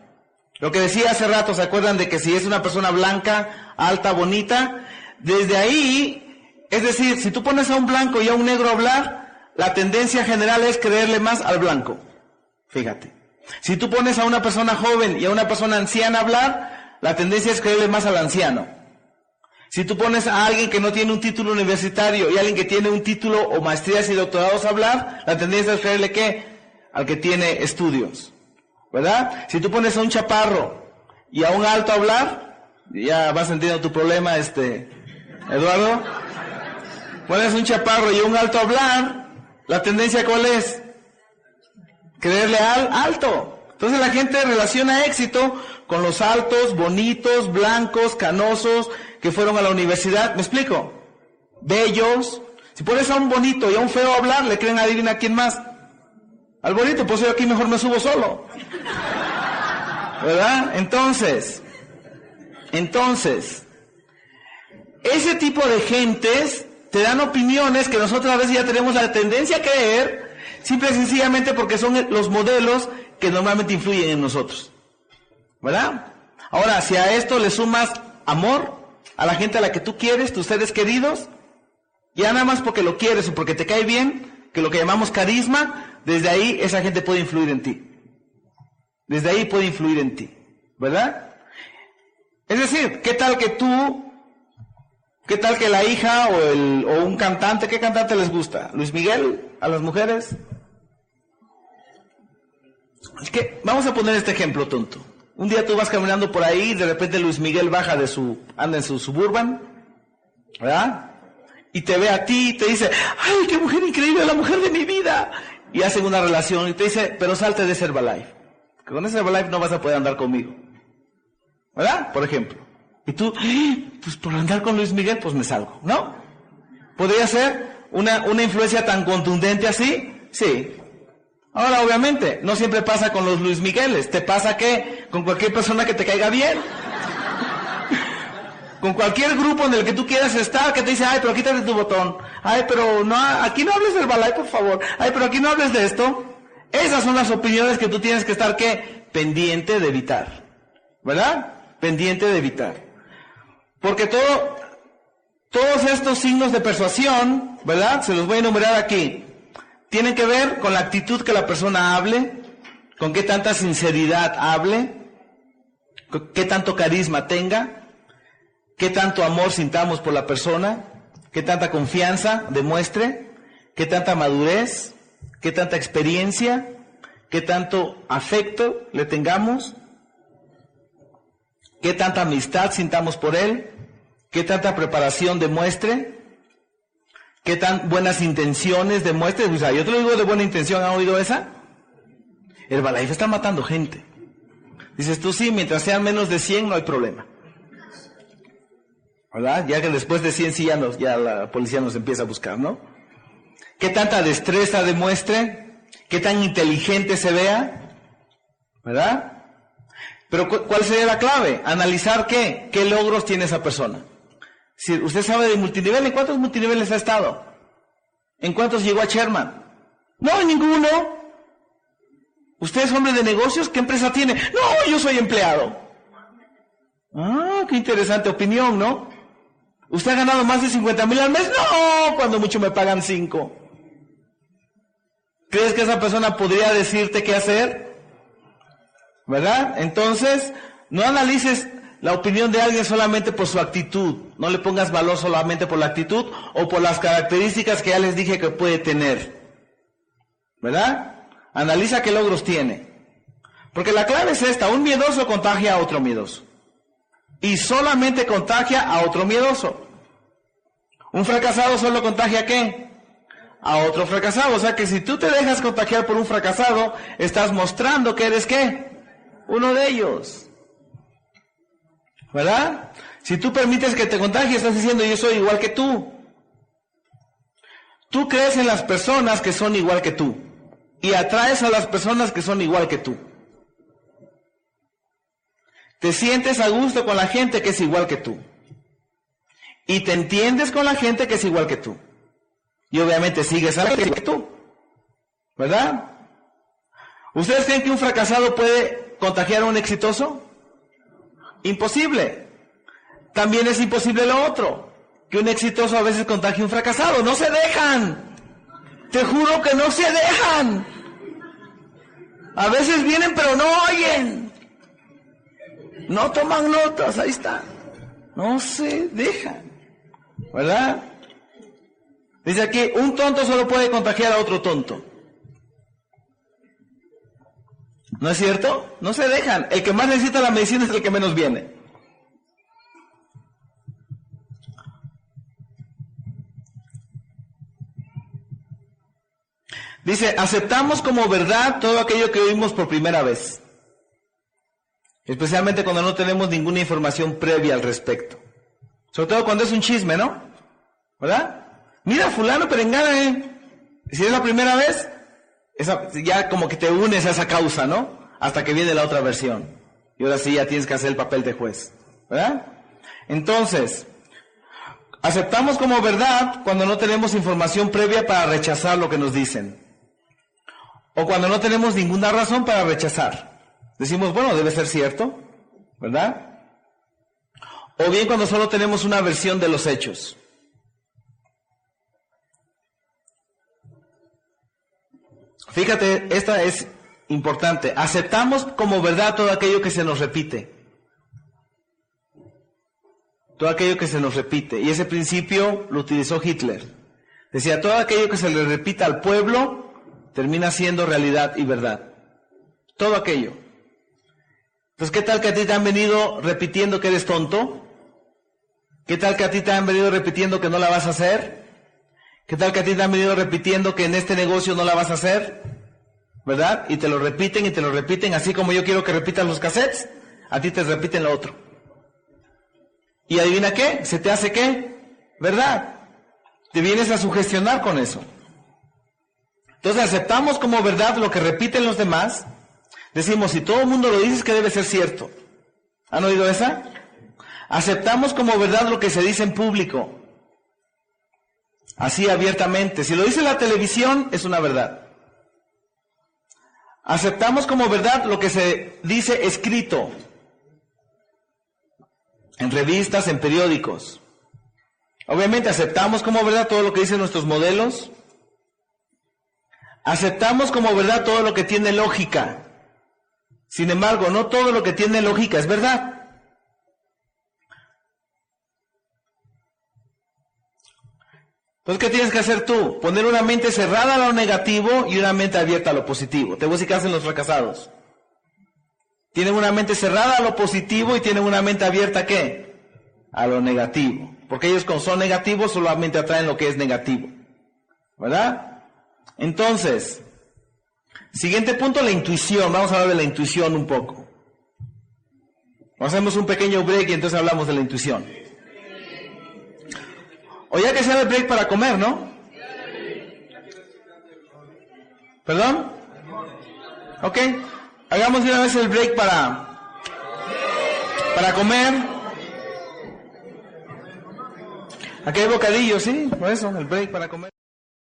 Lo que decía hace rato, ¿se acuerdan de que si es una persona blanca, alta, bonita? Desde ahí, es decir, si tú pones a un blanco y a un negro a hablar, la tendencia general es creerle más al blanco. Fíjate. Si tú pones a una persona joven y a una persona anciana a hablar, la tendencia es creerle más al anciano. Si tú pones a alguien que no tiene un título universitario y a alguien que tiene un título o maestrías y doctorados a hablar, la tendencia es creerle qué? Al que tiene estudios. ¿Verdad? Si tú pones a un chaparro y a un alto a hablar, ya vas entendiendo tu problema, este, Eduardo. Pones un chaparro y un alto a hablar, la tendencia cuál es? Creerle al alto. Entonces la gente relaciona éxito con los altos, bonitos, blancos, canosos, que fueron a la universidad. ¿Me explico? Bellos. Si pones a un bonito y a un feo a hablar, le creen adivina quién más. Al bonito, pues yo aquí mejor me subo solo. ¿Verdad? Entonces, entonces, ese tipo de gentes te dan opiniones que nosotros a veces ya tenemos la tendencia a creer, simple y sencillamente porque son los modelos que normalmente influyen en nosotros. ¿Verdad? Ahora, si a esto le sumas amor a la gente a la que tú quieres, tus seres queridos, ya nada más porque lo quieres o porque te cae bien, que lo que llamamos carisma, desde ahí esa gente puede influir en ti. Desde ahí puede influir en ti. ¿Verdad? Es decir, ¿qué tal que tú, qué tal que la hija o, el, o un cantante, qué cantante les gusta? ¿Luis Miguel a las mujeres? Es que, vamos a poner este ejemplo tonto. Un día tú vas caminando por ahí y de repente Luis Miguel baja de su, anda en su suburban, ¿verdad? Y te ve a ti y te dice, ay, qué mujer increíble, la mujer de mi vida. Y hacen una relación y te dice, pero salte de ese Herbalife. Con ese Herbalife no vas a poder andar conmigo. ¿Verdad? Por ejemplo. Y tú, pues por andar con Luis Miguel, pues me salgo, ¿no? ¿Podría ser una, una influencia tan contundente así? Sí, Ahora, obviamente, no siempre pasa con los Luis Migueles. Te pasa que con cualquier persona que te caiga bien. *laughs* con cualquier grupo en el que tú quieras estar, que te dice, ay, pero quítate tu botón. Ay, pero no, aquí no hables del balay, por favor. Ay, pero aquí no hables de esto. Esas son las opiniones que tú tienes que estar, ¿qué? Pendiente de evitar. ¿Verdad? Pendiente de evitar. Porque todo, todos estos signos de persuasión, ¿verdad? Se los voy a enumerar aquí tiene que ver con la actitud que la persona hable, con qué tanta sinceridad hable, qué tanto carisma tenga, qué tanto amor sintamos por la persona, qué tanta confianza demuestre, qué tanta madurez, qué tanta experiencia, qué tanto afecto le tengamos, qué tanta amistad sintamos por él, qué tanta preparación demuestre, qué tan buenas intenciones demuestre. O sea, yo te lo digo de buena intención, ¿han oído esa? Herbalife está matando gente. Dices tú, sí, mientras sean menos de 100 no hay problema. ¿Verdad? Ya que después de 100 sí ya, ya la policía nos empieza a buscar, ¿no? ¿Qué tanta destreza demuestre? ¿Qué tan inteligente se vea? ¿Verdad? Pero ¿cuál sería la clave? Analizar qué, qué logros tiene esa persona. Si usted sabe de multinivel, ¿en cuántos multiniveles ha estado? ¿En cuántos llegó a Sherman? No, en ninguno. ¿Usted es hombre de negocios? ¿Qué empresa tiene? No, yo soy empleado. Ah, qué interesante opinión, ¿no? ¿Usted ha ganado más de 50 mil al mes? No, cuando mucho me pagan 5. ¿Crees que esa persona podría decirte qué hacer? ¿Verdad? Entonces, no analices la opinión de alguien solamente por su actitud. No le pongas valor solamente por la actitud o por las características que ya les dije que puede tener. ¿Verdad? Analiza qué logros tiene. Porque la clave es esta, un miedoso contagia a otro miedoso y solamente contagia a otro miedoso. Un fracasado solo contagia a qué? A otro fracasado. O sea que si tú te dejas contagiar por un fracasado, estás mostrando que eres qué? Uno de ellos. ¿Verdad? Si tú permites que te contagie, estás diciendo yo soy igual que tú. Tú crees en las personas que son igual que tú y atraes a las personas que son igual que tú. Te sientes a gusto con la gente que es igual que tú. Y te entiendes con la gente que es igual que tú. Y obviamente sigues a la que tú. ¿Verdad? ¿Ustedes creen que un fracasado puede contagiar a un exitoso? Imposible. También es imposible lo otro. Que un exitoso a veces contagie un fracasado. No se dejan. Te juro que no se dejan. A veces vienen pero no oyen. No toman notas, ahí está. No se dejan. ¿Verdad? Dice aquí, un tonto solo puede contagiar a otro tonto. ¿No es cierto? No se dejan. El que más necesita la medicina es el que menos viene. Dice, aceptamos como verdad todo aquello que oímos por primera vez. Especialmente cuando no tenemos ninguna información previa al respecto. Sobre todo cuando es un chisme, ¿no? ¿Verdad? Mira, fulano perengana, ¿eh? Si es la primera vez, ya como que te unes a esa causa, ¿no? Hasta que viene la otra versión. Y ahora sí ya tienes que hacer el papel de juez. ¿Verdad? Entonces, aceptamos como verdad cuando no tenemos información previa para rechazar lo que nos dicen. O cuando no tenemos ninguna razón para rechazar. Decimos, bueno, debe ser cierto, ¿verdad? O bien cuando solo tenemos una versión de los hechos. Fíjate, esta es importante. Aceptamos como verdad todo aquello que se nos repite. Todo aquello que se nos repite. Y ese principio lo utilizó Hitler. Decía, todo aquello que se le repita al pueblo termina siendo realidad y verdad. Todo aquello. Entonces, ¿qué tal que a ti te han venido repitiendo que eres tonto? ¿Qué tal que a ti te han venido repitiendo que no la vas a hacer? ¿Qué tal que a ti te han venido repitiendo que en este negocio no la vas a hacer? ¿Verdad? Y te lo repiten y te lo repiten, así como yo quiero que repitan los cassettes, a ti te repiten lo otro. ¿Y adivina qué? ¿Se te hace qué? ¿Verdad? Te vienes a sugestionar con eso. Entonces aceptamos como verdad lo que repiten los demás Decimos, si todo el mundo lo dice, es que debe ser cierto. ¿Han oído esa? Aceptamos como verdad lo que se dice en público. Así abiertamente. Si lo dice la televisión, es una verdad. Aceptamos como verdad lo que se dice escrito. En revistas, en periódicos. Obviamente aceptamos como verdad todo lo que dicen nuestros modelos. Aceptamos como verdad todo lo que tiene lógica. Sin embargo, no todo lo que tiene lógica es verdad. Entonces, ¿qué tienes que hacer tú? Poner una mente cerrada a lo negativo y una mente abierta a lo positivo. Te voy a decir qué hacen los fracasados. Tienen una mente cerrada a lo positivo y tienen una mente abierta a qué? A lo negativo. Porque ellos con son negativos solamente atraen lo que es negativo. ¿Verdad? Entonces, Siguiente punto, la intuición. Vamos a hablar de la intuición un poco. Hacemos un pequeño break y entonces hablamos de la intuición. O ya que sea el break para comer, ¿no? ¿Perdón? Ok. Hagamos una vez el break para, para comer. Aquí hay bocadillos, ¿sí? Por eso, el break para comer.